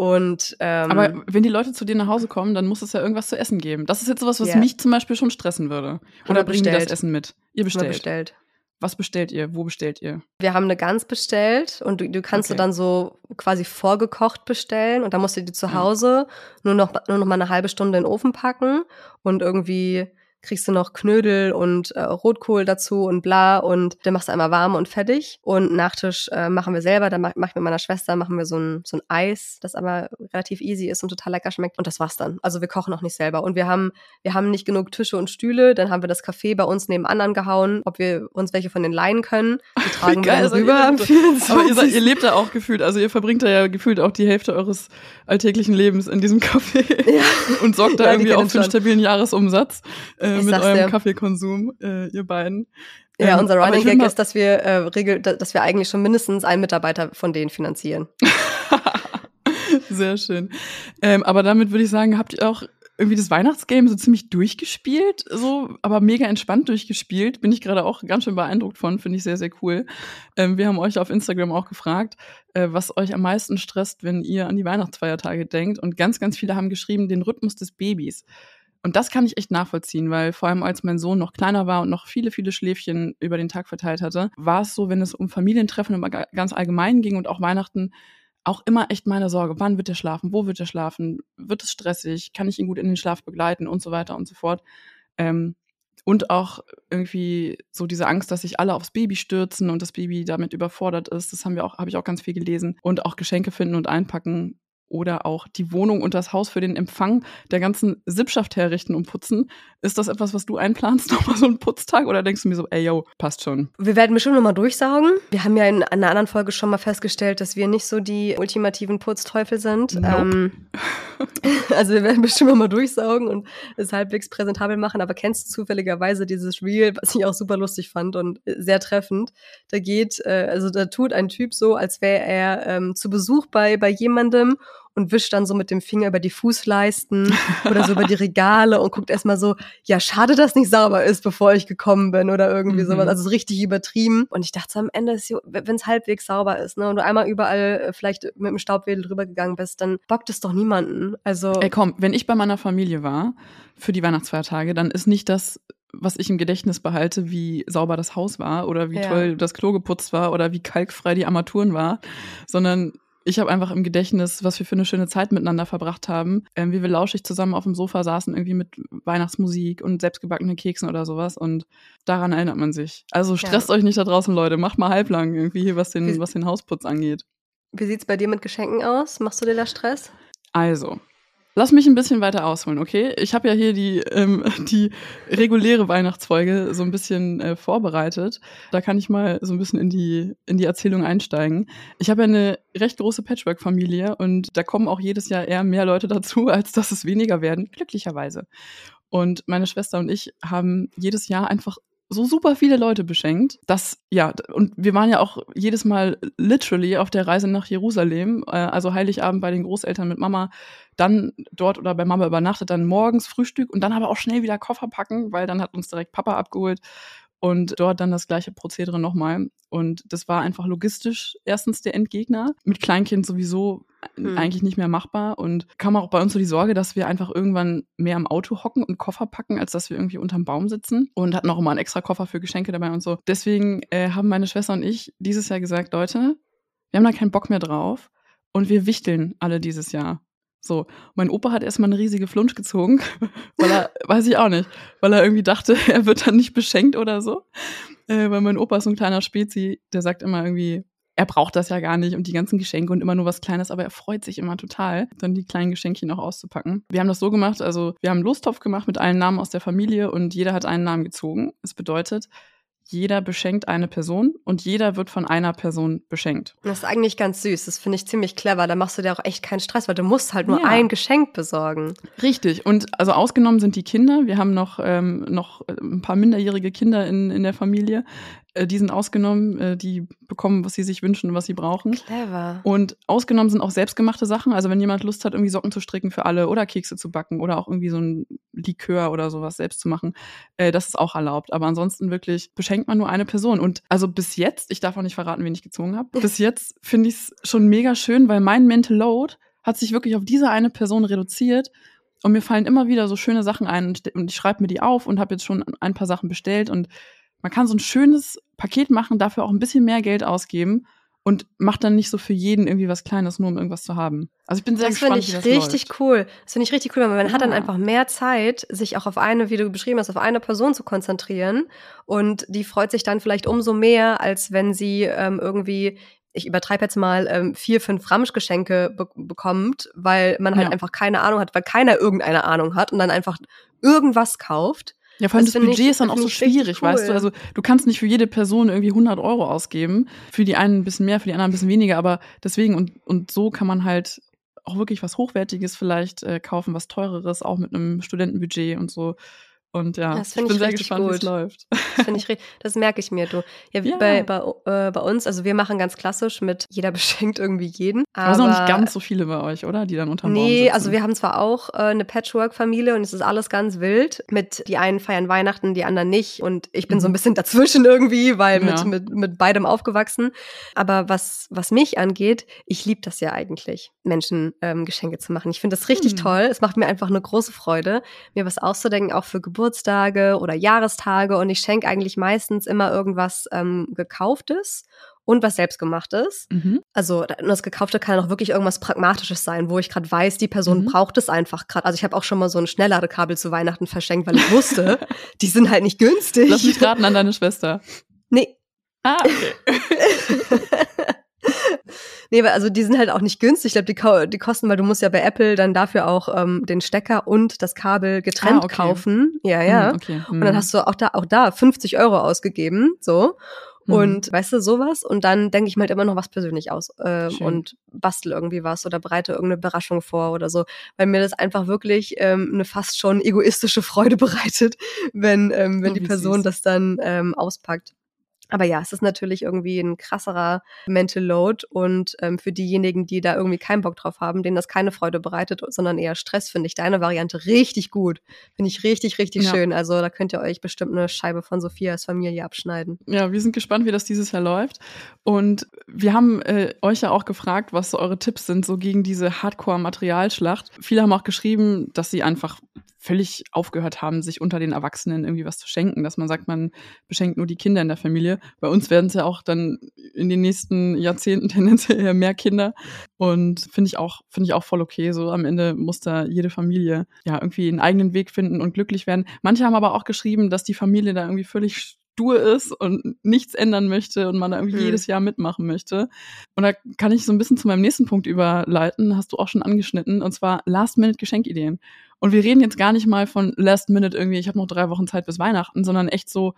Und, ähm, Aber wenn die Leute zu dir nach Hause kommen, dann muss es ja irgendwas zu essen geben. Das ist jetzt sowas, was yeah. mich zum Beispiel schon stressen würde. Oder bringen die das Essen mit? Ihr bestellt. bestellt. Was bestellt ihr? Wo bestellt ihr? Wir haben eine Gans bestellt und du, du kannst okay. du dann so quasi vorgekocht bestellen und dann musst du die zu Hause ja. nur noch nur noch mal eine halbe Stunde in den Ofen packen und irgendwie kriegst du noch Knödel und äh, Rotkohl dazu und bla und dann machst du einmal warm und fertig. Und Nachtisch äh, machen wir selber, dann mach, mach ich mit meiner Schwester, machen wir so ein, so ein Eis, das aber relativ easy ist und total lecker schmeckt. Und das war's dann. Also wir kochen auch nicht selber. Und wir haben, wir haben nicht genug Tische und Stühle, dann haben wir das Café bei uns nebenan angehauen, ob wir uns welche von den leihen können. Die tragen wir dann rüber. Aber ihr, seid, ihr lebt da auch gefühlt, also ihr verbringt da ja gefühlt auch die Hälfte eures alltäglichen Lebens in diesem Café ja. und sorgt da ja, irgendwie auch für einen stabilen Jahresumsatz. Äh, äh, mit eurem dir. Kaffeekonsum, äh, ihr beiden. Ja, ähm, unser Running Gag ist, dass wir äh, regel, dass wir eigentlich schon mindestens einen Mitarbeiter von denen finanzieren. Sehr schön. Ähm, aber damit würde ich sagen, habt ihr auch irgendwie das Weihnachtsgame so ziemlich durchgespielt, so, aber mega entspannt durchgespielt. Bin ich gerade auch ganz schön beeindruckt von, finde ich sehr, sehr cool. Ähm, wir haben euch auf Instagram auch gefragt, äh, was euch am meisten stresst, wenn ihr an die Weihnachtsfeiertage denkt. Und ganz, ganz viele haben geschrieben, den Rhythmus des Babys. Und das kann ich echt nachvollziehen, weil vor allem als mein Sohn noch kleiner war und noch viele, viele Schläfchen über den Tag verteilt hatte, war es so, wenn es um Familientreffen immer ganz allgemein ging und auch Weihnachten, auch immer echt meine Sorge. Wann wird er schlafen? Wo wird er schlafen? Wird es stressig? Kann ich ihn gut in den Schlaf begleiten? Und so weiter und so fort. Ähm, und auch irgendwie so diese Angst, dass sich alle aufs Baby stürzen und das Baby damit überfordert ist. Das haben wir auch, habe ich auch ganz viel gelesen. Und auch Geschenke finden und einpacken oder auch die Wohnung und das Haus für den Empfang der ganzen Sippschaft herrichten und putzen. Ist das etwas, was du einplanst, nochmal so einen Putztag? Oder denkst du mir so, ey, yo, passt schon? Wir werden bestimmt nochmal durchsaugen. Wir haben ja in einer anderen Folge schon mal festgestellt, dass wir nicht so die ultimativen Putzteufel sind. Nope. Ähm, also wir werden bestimmt nochmal durchsaugen und es halbwegs präsentabel machen. Aber kennst du zufälligerweise dieses Reel, was ich auch super lustig fand und sehr treffend? Da geht, äh, also da tut ein Typ so, als wäre er ähm, zu Besuch bei, bei jemandem und wischt dann so mit dem Finger über die Fußleisten oder so über die Regale und guckt erstmal so, ja, schade, dass nicht sauber ist, bevor ich gekommen bin oder irgendwie mhm. sowas. Also so richtig übertrieben. Und ich dachte, am Ende ist, wenn es halbwegs sauber ist, ne, und du einmal überall äh, vielleicht mit dem Staubwedel drüber gegangen bist, dann bockt es doch niemanden. Also. Ey, komm, wenn ich bei meiner Familie war für die Weihnachtsfeiertage, dann ist nicht das was ich im Gedächtnis behalte, wie sauber das Haus war oder wie ja. toll das Klo geputzt war oder wie kalkfrei die Armaturen war, sondern ich habe einfach im Gedächtnis, was wir für eine schöne Zeit miteinander verbracht haben, ähm, wie wir lauschig zusammen auf dem Sofa saßen, irgendwie mit Weihnachtsmusik und selbstgebackenen Keksen oder sowas. Und daran erinnert man sich. Also stresst ja. euch nicht da draußen, Leute. Macht mal halblang irgendwie hier, was den, was den Hausputz angeht. Wie sieht's bei dir mit Geschenken aus? Machst du dir da Stress? Also, Lass mich ein bisschen weiter ausholen, okay? Ich habe ja hier die, ähm, die reguläre Weihnachtsfolge so ein bisschen äh, vorbereitet. Da kann ich mal so ein bisschen in die, in die Erzählung einsteigen. Ich habe ja eine recht große Patchwork-Familie und da kommen auch jedes Jahr eher mehr Leute dazu, als dass es weniger werden, glücklicherweise. Und meine Schwester und ich haben jedes Jahr einfach so super viele Leute beschenkt, dass, ja, und wir waren ja auch jedes Mal literally auf der Reise nach Jerusalem, äh, also Heiligabend bei den Großeltern mit Mama, dann dort oder bei Mama übernachtet, dann morgens Frühstück und dann aber auch schnell wieder Koffer packen, weil dann hat uns direkt Papa abgeholt und dort dann das gleiche Prozedere nochmal. Und das war einfach logistisch erstens der Endgegner. Mit Kleinkind sowieso mhm. eigentlich nicht mehr machbar. Und kam auch bei uns so die Sorge, dass wir einfach irgendwann mehr am Auto hocken und Koffer packen, als dass wir irgendwie unterm Baum sitzen. Und hatten auch immer einen extra Koffer für Geschenke dabei und so. Deswegen äh, haben meine Schwester und ich dieses Jahr gesagt, Leute, wir haben da keinen Bock mehr drauf. Und wir wichteln alle dieses Jahr. So, mein Opa hat erstmal eine riesige Flunsch gezogen, weil er, weiß ich auch nicht, weil er irgendwie dachte, er wird dann nicht beschenkt oder so. Äh, weil mein Opa ist so ein kleiner Spezi, der sagt immer irgendwie, er braucht das ja gar nicht und die ganzen Geschenke und immer nur was Kleines, aber er freut sich immer total, dann die kleinen Geschenkchen auch auszupacken. Wir haben das so gemacht, also wir haben einen Lostopf gemacht mit allen Namen aus der Familie und jeder hat einen Namen gezogen. Das bedeutet, jeder beschenkt eine Person und jeder wird von einer Person beschenkt. Das ist eigentlich ganz süß. Das finde ich ziemlich clever. Da machst du dir auch echt keinen Stress, weil du musst halt nur ja. ein Geschenk besorgen. Richtig. Und also ausgenommen sind die Kinder. Wir haben noch, ähm, noch ein paar minderjährige Kinder in, in der Familie. Äh, die sind ausgenommen, äh, die bekommen, was sie sich wünschen, was sie brauchen. Clever. Und ausgenommen sind auch selbstgemachte Sachen. Also wenn jemand Lust hat, irgendwie Socken zu stricken für alle oder Kekse zu backen oder auch irgendwie so ein Likör oder sowas selbst zu machen, äh, das ist auch erlaubt. Aber ansonsten wirklich beschenkt man nur eine Person. Und also bis jetzt, ich darf auch nicht verraten, wen ich gezogen habe, bis jetzt finde ich es schon mega schön, weil mein Mental Load hat sich wirklich auf diese eine Person reduziert und mir fallen immer wieder so schöne Sachen ein und ich schreibe mir die auf und habe jetzt schon ein paar Sachen bestellt und man kann so ein schönes Paket machen, dafür auch ein bisschen mehr Geld ausgeben und macht dann nicht so für jeden irgendwie was Kleines, nur um irgendwas zu haben. Also ich bin sehr das gespannt, ich wie das richtig läuft. cool. Das finde ich richtig cool, weil man ja. hat dann einfach mehr Zeit, sich auch auf eine, wie du beschrieben hast, auf eine Person zu konzentrieren und die freut sich dann vielleicht umso mehr, als wenn sie ähm, irgendwie ich übertreibe jetzt mal, ähm, vier, fünf Ramschgeschenke be bekommt, weil man halt ja. einfach keine Ahnung hat, weil keiner irgendeine Ahnung hat und dann einfach irgendwas kauft. Ja, vor allem das, das Budget ich, ist dann auch so schwierig, cool. weißt du? Also du kannst nicht für jede Person irgendwie 100 Euro ausgeben. Für die einen ein bisschen mehr, für die anderen ein bisschen weniger. Aber deswegen und, und so kann man halt auch wirklich was Hochwertiges vielleicht äh, kaufen, was teureres, auch mit einem Studentenbudget und so. Und ja, das ich bin ich sehr gespannt, wie es läuft. Das finde ich das merke ich mir, du. Ja, ja. Bei, bei, äh, bei uns, also wir machen ganz klassisch mit jeder beschenkt irgendwie jeden. Aber es sind noch nicht ganz so viele bei euch, oder? Die dann unter Nee, also wir haben zwar auch äh, eine Patchwork-Familie und es ist alles ganz wild. Mit die einen feiern Weihnachten, die anderen nicht. Und ich bin mhm. so ein mhm. bisschen dazwischen irgendwie, weil mit, ja. mit, mit beidem aufgewachsen. Aber was, was mich angeht, ich liebe das ja eigentlich, Menschen ähm, Geschenke zu machen. Ich finde das richtig mhm. toll. Es macht mir einfach eine große Freude, mir was auszudenken, auch für Geburtstag Geburtstage oder Jahrestage und ich schenke eigentlich meistens immer irgendwas ähm, gekauftes und was selbstgemachtes. Mhm. Also das Gekaufte kann auch wirklich irgendwas Pragmatisches sein, wo ich gerade weiß, die Person mhm. braucht es einfach gerade. Also ich habe auch schon mal so ein Schnellladekabel zu Weihnachten verschenkt, weil ich wusste, die sind halt nicht günstig. Lass mich raten an deine Schwester. Nee. Ah, okay. Nee, weil also die sind halt auch nicht günstig. Ich glaube, die, die kosten, weil du musst ja bei Apple dann dafür auch ähm, den Stecker und das Kabel getrennt ah, okay. kaufen. Ja, ja. Hm, okay. hm. Und dann hm. hast du auch da, auch da 50 Euro ausgegeben. So. Hm. Und weißt du, sowas. Und dann denke ich mir halt immer noch was persönlich aus äh, und bastel irgendwie was oder bereite irgendeine Überraschung vor oder so. Weil mir das einfach wirklich ähm, eine fast schon egoistische Freude bereitet, wenn, ähm, wenn oh, die Person süß. das dann ähm, auspackt. Aber ja, es ist natürlich irgendwie ein krasserer Mental Load und ähm, für diejenigen, die da irgendwie keinen Bock drauf haben, denen das keine Freude bereitet, sondern eher Stress, finde ich deine Variante richtig gut. Finde ich richtig, richtig ja. schön. Also da könnt ihr euch bestimmt eine Scheibe von Sophias Familie abschneiden. Ja, wir sind gespannt, wie das dieses Jahr läuft. Und wir haben äh, euch ja auch gefragt, was so eure Tipps sind, so gegen diese Hardcore-Materialschlacht. Viele haben auch geschrieben, dass sie einfach völlig aufgehört haben, sich unter den Erwachsenen irgendwie was zu schenken, dass man sagt, man beschenkt nur die Kinder in der Familie. Bei uns werden es ja auch dann in den nächsten Jahrzehnten tendenziell mehr Kinder und finde ich auch finde ich auch voll okay. So am Ende muss da jede Familie ja irgendwie einen eigenen Weg finden und glücklich werden. Manche haben aber auch geschrieben, dass die Familie da irgendwie völlig stur ist und nichts ändern möchte und man da irgendwie mhm. jedes Jahr mitmachen möchte. Und da kann ich so ein bisschen zu meinem nächsten Punkt überleiten, hast du auch schon angeschnitten, und zwar Last-Minute-Geschenkideen. Und wir reden jetzt gar nicht mal von Last-Minute irgendwie, ich habe noch drei Wochen Zeit bis Weihnachten, sondern echt so,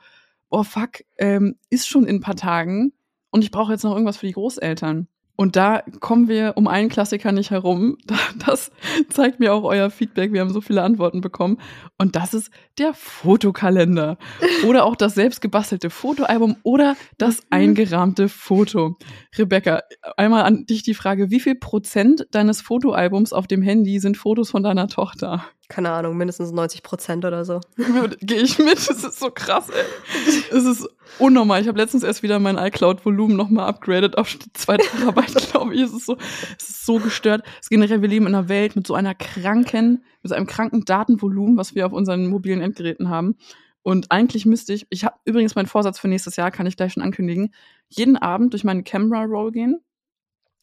oh fuck, ähm, ist schon in ein paar Tagen und ich brauche jetzt noch irgendwas für die Großeltern. Und da kommen wir um einen Klassiker nicht herum. Das zeigt mir auch euer Feedback. Wir haben so viele Antworten bekommen. Und das ist der Fotokalender. Oder auch das selbstgebastelte Fotoalbum oder das mhm. eingerahmte Foto. Rebecca, einmal an dich die Frage, wie viel Prozent deines Fotoalbums auf dem Handy sind Fotos von deiner Tochter? Keine Ahnung, mindestens 90 Prozent oder so. Gehe ich mit, das ist so krass, ey. Es ist unnormal. Ich habe letztens erst wieder mein iCloud-Volumen nochmal upgraded auf zwei Terabyte, glaube ich. Es ist so, es ist so gestört. Es generell, wir leben in einer Welt mit so einer kranken, mit so einem kranken Datenvolumen, was wir auf unseren mobilen Endgeräten haben. Und eigentlich müsste ich, ich habe übrigens meinen Vorsatz für nächstes Jahr, kann ich gleich schon ankündigen, jeden Abend durch meine Camera Roll gehen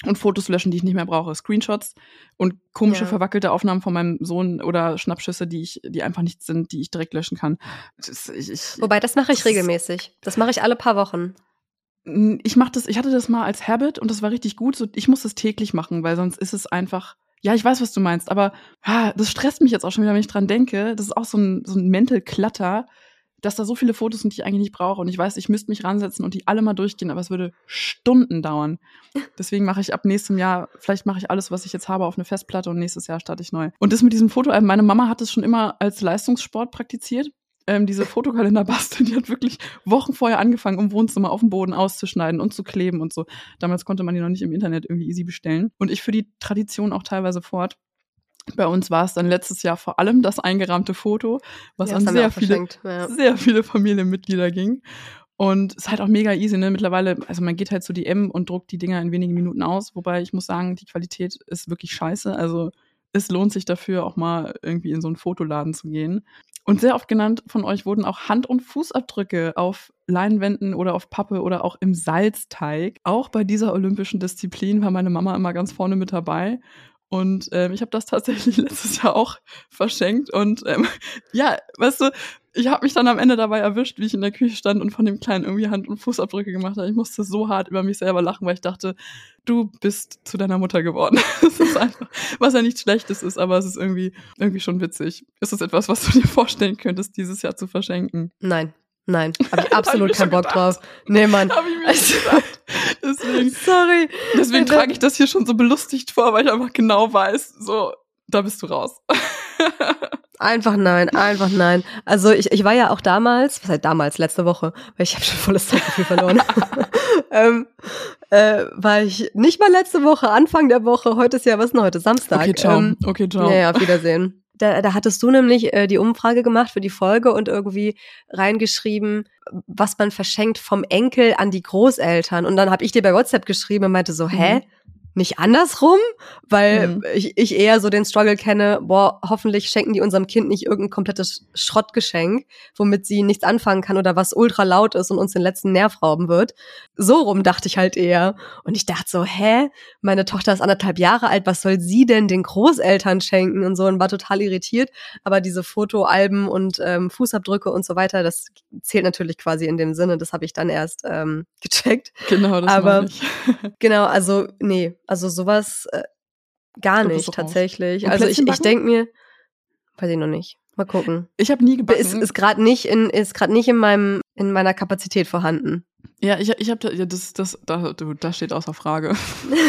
und Fotos löschen, die ich nicht mehr brauche. Screenshots und komische ja. verwackelte Aufnahmen von meinem Sohn oder Schnappschüsse, die ich, die einfach nicht sind, die ich direkt löschen kann. Das, ich, ich, Wobei, das mache ich das regelmäßig. Das mache ich alle paar Wochen. Ich mache das, ich hatte das mal als Habit und das war richtig gut. So, ich muss das täglich machen, weil sonst ist es einfach. Ja, ich weiß, was du meinst, aber ah, das stresst mich jetzt auch schon wieder, wenn ich dran denke. Das ist auch so ein, so ein Mental Clutter dass da so viele Fotos sind, die ich eigentlich nicht brauche. Und ich weiß, ich müsste mich ransetzen und die alle mal durchgehen, aber es würde Stunden dauern. Deswegen mache ich ab nächstem Jahr, vielleicht mache ich alles, was ich jetzt habe, auf eine Festplatte und nächstes Jahr starte ich neu. Und das mit diesem Fotoalbum, meine Mama hat es schon immer als Leistungssport praktiziert. Ähm, diese Fotokalender basteln, die hat wirklich Wochen vorher angefangen, um Wohnzimmer auf dem Boden auszuschneiden und zu kleben und so. Damals konnte man die noch nicht im Internet irgendwie easy bestellen. Und ich für die Tradition auch teilweise fort. Bei uns war es dann letztes Jahr vor allem das eingerahmte Foto, was ja, an sehr viele, ja. sehr viele Familienmitglieder ging. Und es ist halt auch mega easy, ne? Mittlerweile, also man geht halt zu DM und druckt die Dinger in wenigen Minuten aus, wobei ich muss sagen, die Qualität ist wirklich scheiße. Also es lohnt sich dafür, auch mal irgendwie in so einen Fotoladen zu gehen. Und sehr oft genannt von euch wurden auch Hand- und Fußabdrücke auf Leinwänden oder auf Pappe oder auch im Salzteig. Auch bei dieser olympischen Disziplin war meine Mama immer ganz vorne mit dabei. Und ähm, ich habe das tatsächlich letztes Jahr auch verschenkt. Und ähm, ja, weißt du, ich habe mich dann am Ende dabei erwischt, wie ich in der Küche stand und von dem Kleinen irgendwie Hand- und Fußabdrücke gemacht habe. Ich musste so hart über mich selber lachen, weil ich dachte, du bist zu deiner Mutter geworden. das ist einfach, was ja nichts Schlechtes ist, aber es ist irgendwie, irgendwie schon witzig. Ist das etwas, was du dir vorstellen könntest, dieses Jahr zu verschenken? Nein. Nein, habe ich absolut hab keinen Bock gedacht. drauf. Nee, Mann. Hab ich mir also. Deswegen, Sorry. Deswegen trage ich das hier schon so belustigt vor, weil ich einfach genau weiß, so, da bist du raus. Einfach nein, einfach nein. Also ich, ich war ja auch damals, was heißt damals, letzte Woche, weil ich habe schon volles Zeitgefühl verloren. ähm, äh, war ich nicht mal letzte Woche, Anfang der Woche, heute ist ja, was ist denn heute? Samstag. Okay, ciao. Ähm, okay, ciao. Ja, ja, auf Wiedersehen. Da, da hattest du nämlich äh, die Umfrage gemacht für die Folge und irgendwie reingeschrieben, was man verschenkt vom Enkel an die Großeltern. Und dann habe ich dir bei WhatsApp geschrieben und meinte so, mhm. hä? nicht andersrum, weil mhm. ich, ich eher so den Struggle kenne, boah, hoffentlich schenken die unserem Kind nicht irgendein komplettes Schrottgeschenk, womit sie nichts anfangen kann oder was ultra laut ist und uns den letzten Nerv rauben wird. So rum dachte ich halt eher. Und ich dachte so, hä? Meine Tochter ist anderthalb Jahre alt, was soll sie denn den Großeltern schenken und so und war total irritiert. Aber diese Fotoalben und ähm, Fußabdrücke und so weiter, das zählt natürlich quasi in dem Sinne. Das habe ich dann erst ähm, gecheckt. Genau, das Aber genau, also nee, also sowas äh, gar nicht tatsächlich. Also ich, ich denke mir, weiß ich noch nicht. Mal gucken. Ich habe nie gebacken. Ist, ist gerade nicht in ist gerade nicht in meinem in meiner Kapazität vorhanden. Ja, ich ich habe ja das das da da steht außer Frage.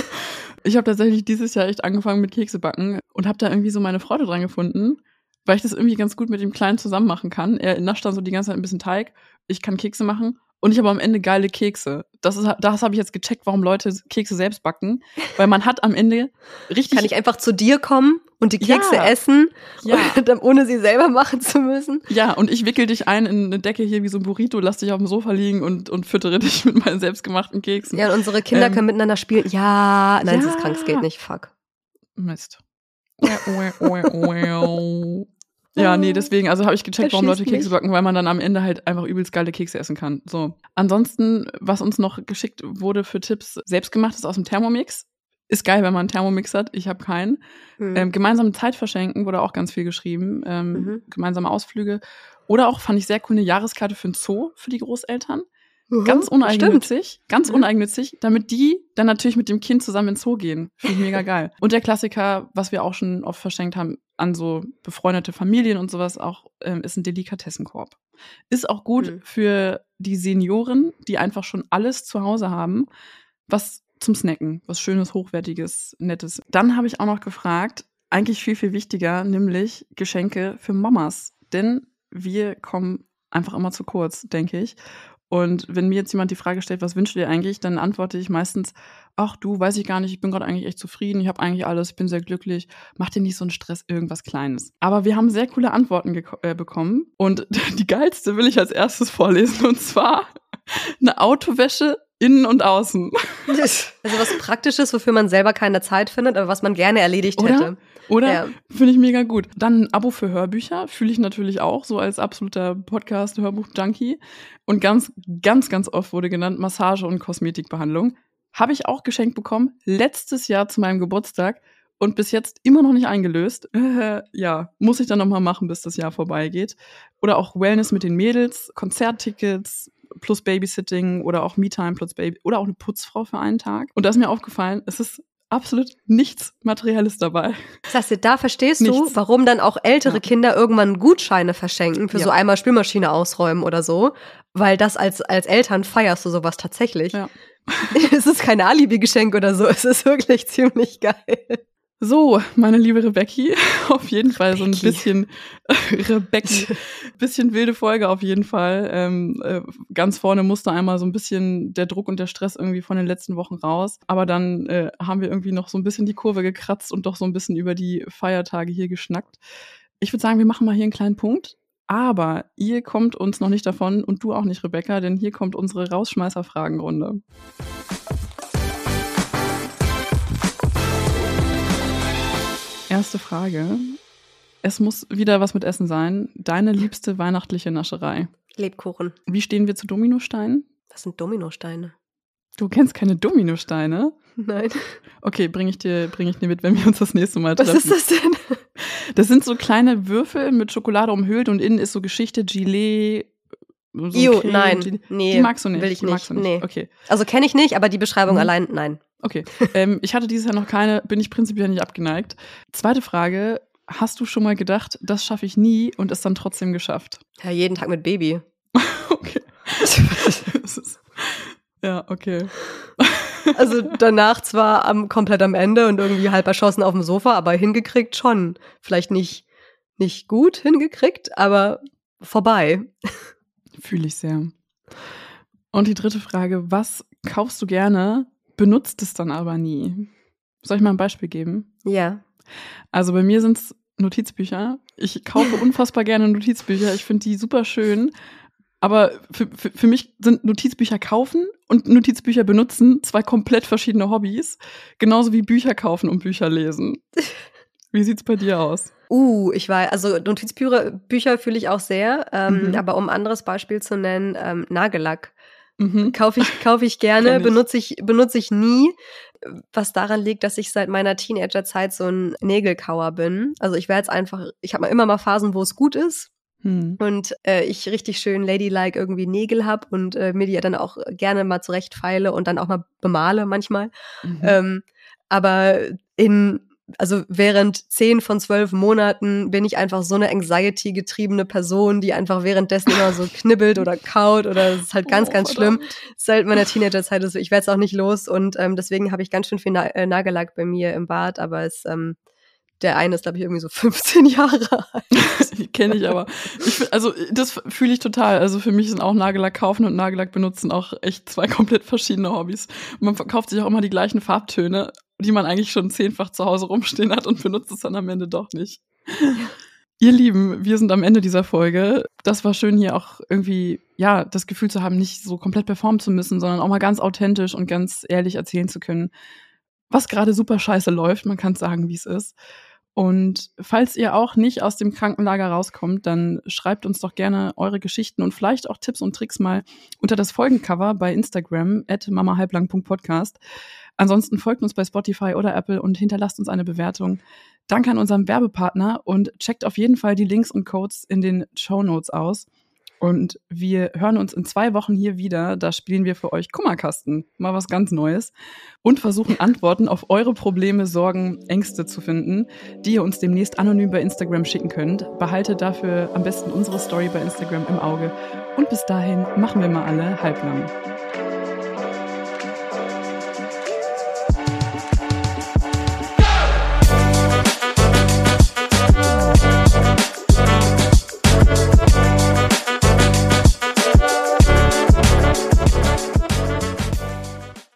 ich habe tatsächlich dieses Jahr echt angefangen mit Kekse backen und habe da irgendwie so meine Freude dran gefunden, weil ich das irgendwie ganz gut mit dem Kleinen zusammen machen kann. Er nascht dann so die ganze Zeit ein bisschen Teig, ich kann Kekse machen und ich habe am Ende geile Kekse. Das, ist, das habe ich jetzt gecheckt, warum Leute Kekse selbst backen. Weil man hat am Ende richtig. Kann ich einfach zu dir kommen und die Kekse ja. essen, ja. ohne sie selber machen zu müssen? Ja, und ich wickel dich ein in eine Decke hier wie so ein Burrito, lass dich auf dem Sofa liegen und, und füttere dich mit meinen selbstgemachten Keksen. Ja, und unsere Kinder ähm, können miteinander spielen. Ja, nein, ja. es ist krank, es geht nicht. Fuck. Mist. Ja, nee, deswegen, also habe ich gecheckt, warum Leute Kekse backen, weil man dann am Ende halt einfach übelst geile Kekse essen kann. So. Ansonsten, was uns noch geschickt wurde für Tipps, selbstgemachtes aus dem Thermomix. Ist geil, wenn man einen Thermomix hat. Ich habe keinen. Hm. Ähm, gemeinsame Zeit verschenken wurde auch ganz viel geschrieben. Ähm, Mhm. Gemeinsame Ausflüge. Oder auch, fand ich sehr cool, eine Jahreskarte für ein Zoo für die Großeltern. Mhm, Ganz Stimmt. uneigennützig. Ganz Mhm. uneigennützig, damit die dann natürlich mit dem Kind zusammen ins Zoo gehen. Finde ich mega geil. Und der Klassiker, was wir auch schon oft verschenkt haben an so befreundete Familien und sowas auch, ähm, ist ein Delikatessenkorb. Ist auch gut Mhm. für die Senioren, die einfach schon alles zu Hause haben, was zum Snacken, was Schönes, Hochwertiges, Nettes. Dann habe ich auch noch gefragt, eigentlich viel, viel wichtiger, nämlich Geschenke für Mamas. Denn wir kommen einfach immer zu kurz, denke ich. Und wenn mir jetzt jemand die Frage stellt, was wünschst du dir eigentlich, dann antworte ich meistens, ach du, weiß ich gar nicht, ich bin gerade eigentlich echt zufrieden, ich habe eigentlich alles, ich bin sehr glücklich, mach dir nicht so einen Stress, irgendwas Kleines. Aber wir haben sehr coole Antworten äh, bekommen und die geilste will ich als erstes vorlesen und zwar eine Autowäsche innen und außen. Also was Praktisches, wofür man selber keine Zeit findet, aber was man gerne erledigt Oder? hätte. Oder? Ja. Finde ich mega gut. Dann ein Abo für Hörbücher, fühle ich natürlich auch, so als absoluter Podcast-Hörbuch-Junkie. Und ganz, ganz, ganz oft wurde genannt Massage- und Kosmetikbehandlung. Habe ich auch geschenkt bekommen, letztes Jahr zu meinem Geburtstag und bis jetzt immer noch nicht eingelöst. Äh, ja, muss ich dann nochmal machen, bis das Jahr vorbeigeht. Oder auch Wellness mit den Mädels, Konzerttickets plus Babysitting oder auch Me-Time plus Baby oder auch eine Putzfrau für einen Tag. Und da ist mir aufgefallen, es ist absolut nichts Materielles dabei. Das heißt, da verstehst du, Nichts. warum dann auch ältere Ja. Kinder irgendwann Gutscheine verschenken für Ja. so einmal Spülmaschine ausräumen oder so, weil das als, als Eltern feierst du sowas tatsächlich. Ja. es ist kein Alibi-Geschenk oder so, es ist wirklich ziemlich geil. So, meine liebe Rebecki, auf jeden Fall so ein Rebecki. bisschen Rebecki, bisschen wilde Folge auf jeden Fall. Ähm, äh, ganz vorne musste einmal so ein bisschen der Druck und der Stress irgendwie von den letzten Wochen raus. Aber dann äh, haben wir irgendwie noch so ein bisschen die Kurve gekratzt und doch so ein bisschen über die Feiertage hier geschnackt. Ich würde sagen, wir machen mal hier einen kleinen Punkt. Aber ihr kommt uns noch nicht davon und du auch nicht, Rebecca, denn hier kommt unsere Rausschmeißer-Fragenrunde. Erste Frage. Es muss wieder was mit Essen sein. Deine liebste weihnachtliche Nascherei. Lebkuchen. Wie stehen wir zu Dominosteinen? Was sind Dominosteine? Du kennst keine Dominosteine? Nein. Okay, bringe ich dir, bring ich dir mit, wenn wir uns das nächste Mal Was treffen. ist das denn? Das sind so kleine Würfel mit Schokolade umhüllt und innen ist so Geschichte Gelee. So Creme, nein. Gelee. Nee. Die magst du nicht. Will ich nicht. nicht. Nee. Okay, Also kenne ich nicht, aber die Beschreibung Mhm. allein, nein. Okay. ähm, ich hatte dieses Jahr noch keine, bin ich prinzipiell nicht abgeneigt. Zweite Frage. Hast du schon mal gedacht, das schaffe ich nie und es dann trotzdem geschafft? Ja, jeden Tag mit Baby. Okay. Ist, ja, okay. Also danach zwar am, komplett am Ende und irgendwie halb erschossen auf dem Sofa, aber hingekriegt schon. Vielleicht nicht, nicht gut hingekriegt, aber vorbei. Fühle ich sehr. Und die dritte Frage, was kaufst du gerne, benutzt es dann aber nie? Soll ich mal ein Beispiel geben? Ja. Also bei mir sind es Notizbücher. Ich kaufe unfassbar gerne Notizbücher. Ich finde die super schön. Aber für, für, für mich sind Notizbücher kaufen und Notizbücher benutzen zwei komplett verschiedene Hobbys. Genauso wie Bücher kaufen und Bücher lesen. Wie sieht's bei dir aus? Uh, ich war, also Notizbücher Bücher fühle ich auch sehr, ähm, Mhm. aber um ein anderes Beispiel zu nennen, ähm, Nagellack. Mhm. Kaufe ich, kaufe ich gerne, ich. benutze ich, benutze ich nie. Was daran liegt, dass ich seit meiner Teenagerzeit so ein Nägelkauer bin. Also ich werde jetzt einfach, ich habe immer mal Phasen, wo es gut ist Hm. und äh, ich richtig schön ladylike irgendwie Nägel hab und äh, mir die dann auch gerne mal zurechtfeile und dann auch mal bemale manchmal. Mhm. Ähm, aber in, also während zehn von zwölf Monaten bin ich einfach so eine anxiety-getriebene Person, die einfach währenddessen immer so knibbelt oder kaut oder es ist halt ganz, Oh, ganz schlimm. Seit meiner Teenagerzeit ist so, ich werde es auch nicht los und ähm, deswegen habe ich ganz schön viel Na äh, Nagellack bei mir im Bad, aber es, ähm, der eine ist, glaube ich, irgendwie so 15 Jahre alt. Kenne ich aber. Ich, also das fühle ich total. Also für mich sind auch Nagellack kaufen und Nagellack benutzen auch echt zwei komplett verschiedene Hobbys. Man kauft sich auch immer die gleichen Farbtöne, die man eigentlich schon zehnfach zu Hause rumstehen hat und benutzt es dann am Ende doch nicht. Ihr Lieben, wir sind am Ende dieser Folge. Das war schön, hier auch irgendwie, ja, das Gefühl zu haben, nicht so komplett performen zu müssen, sondern auch mal ganz authentisch und ganz ehrlich erzählen zu können, was gerade super scheiße läuft. Man kann sagen, wie es ist. Und falls ihr auch nicht aus dem Krankenlager rauskommt, dann schreibt uns doch gerne eure Geschichten und vielleicht auch Tipps und Tricks mal unter das Folgencover bei Instagram at mamahalblang.podcast. Ansonsten folgt uns bei Spotify oder Apple und hinterlasst uns eine Bewertung. Danke an unseren Werbepartner und checkt auf jeden Fall die Links und Codes in den Show Notes aus. Und wir hören uns in zwei Wochen hier wieder. Da spielen wir für euch Kummerkasten. Mal was ganz Neues. Und versuchen Antworten auf eure Probleme, Sorgen, Ängste zu finden, die ihr uns demnächst anonym bei Instagram schicken könnt. Behaltet dafür am besten unsere Story bei Instagram im Auge. Und bis dahin machen wir mal alle halblang.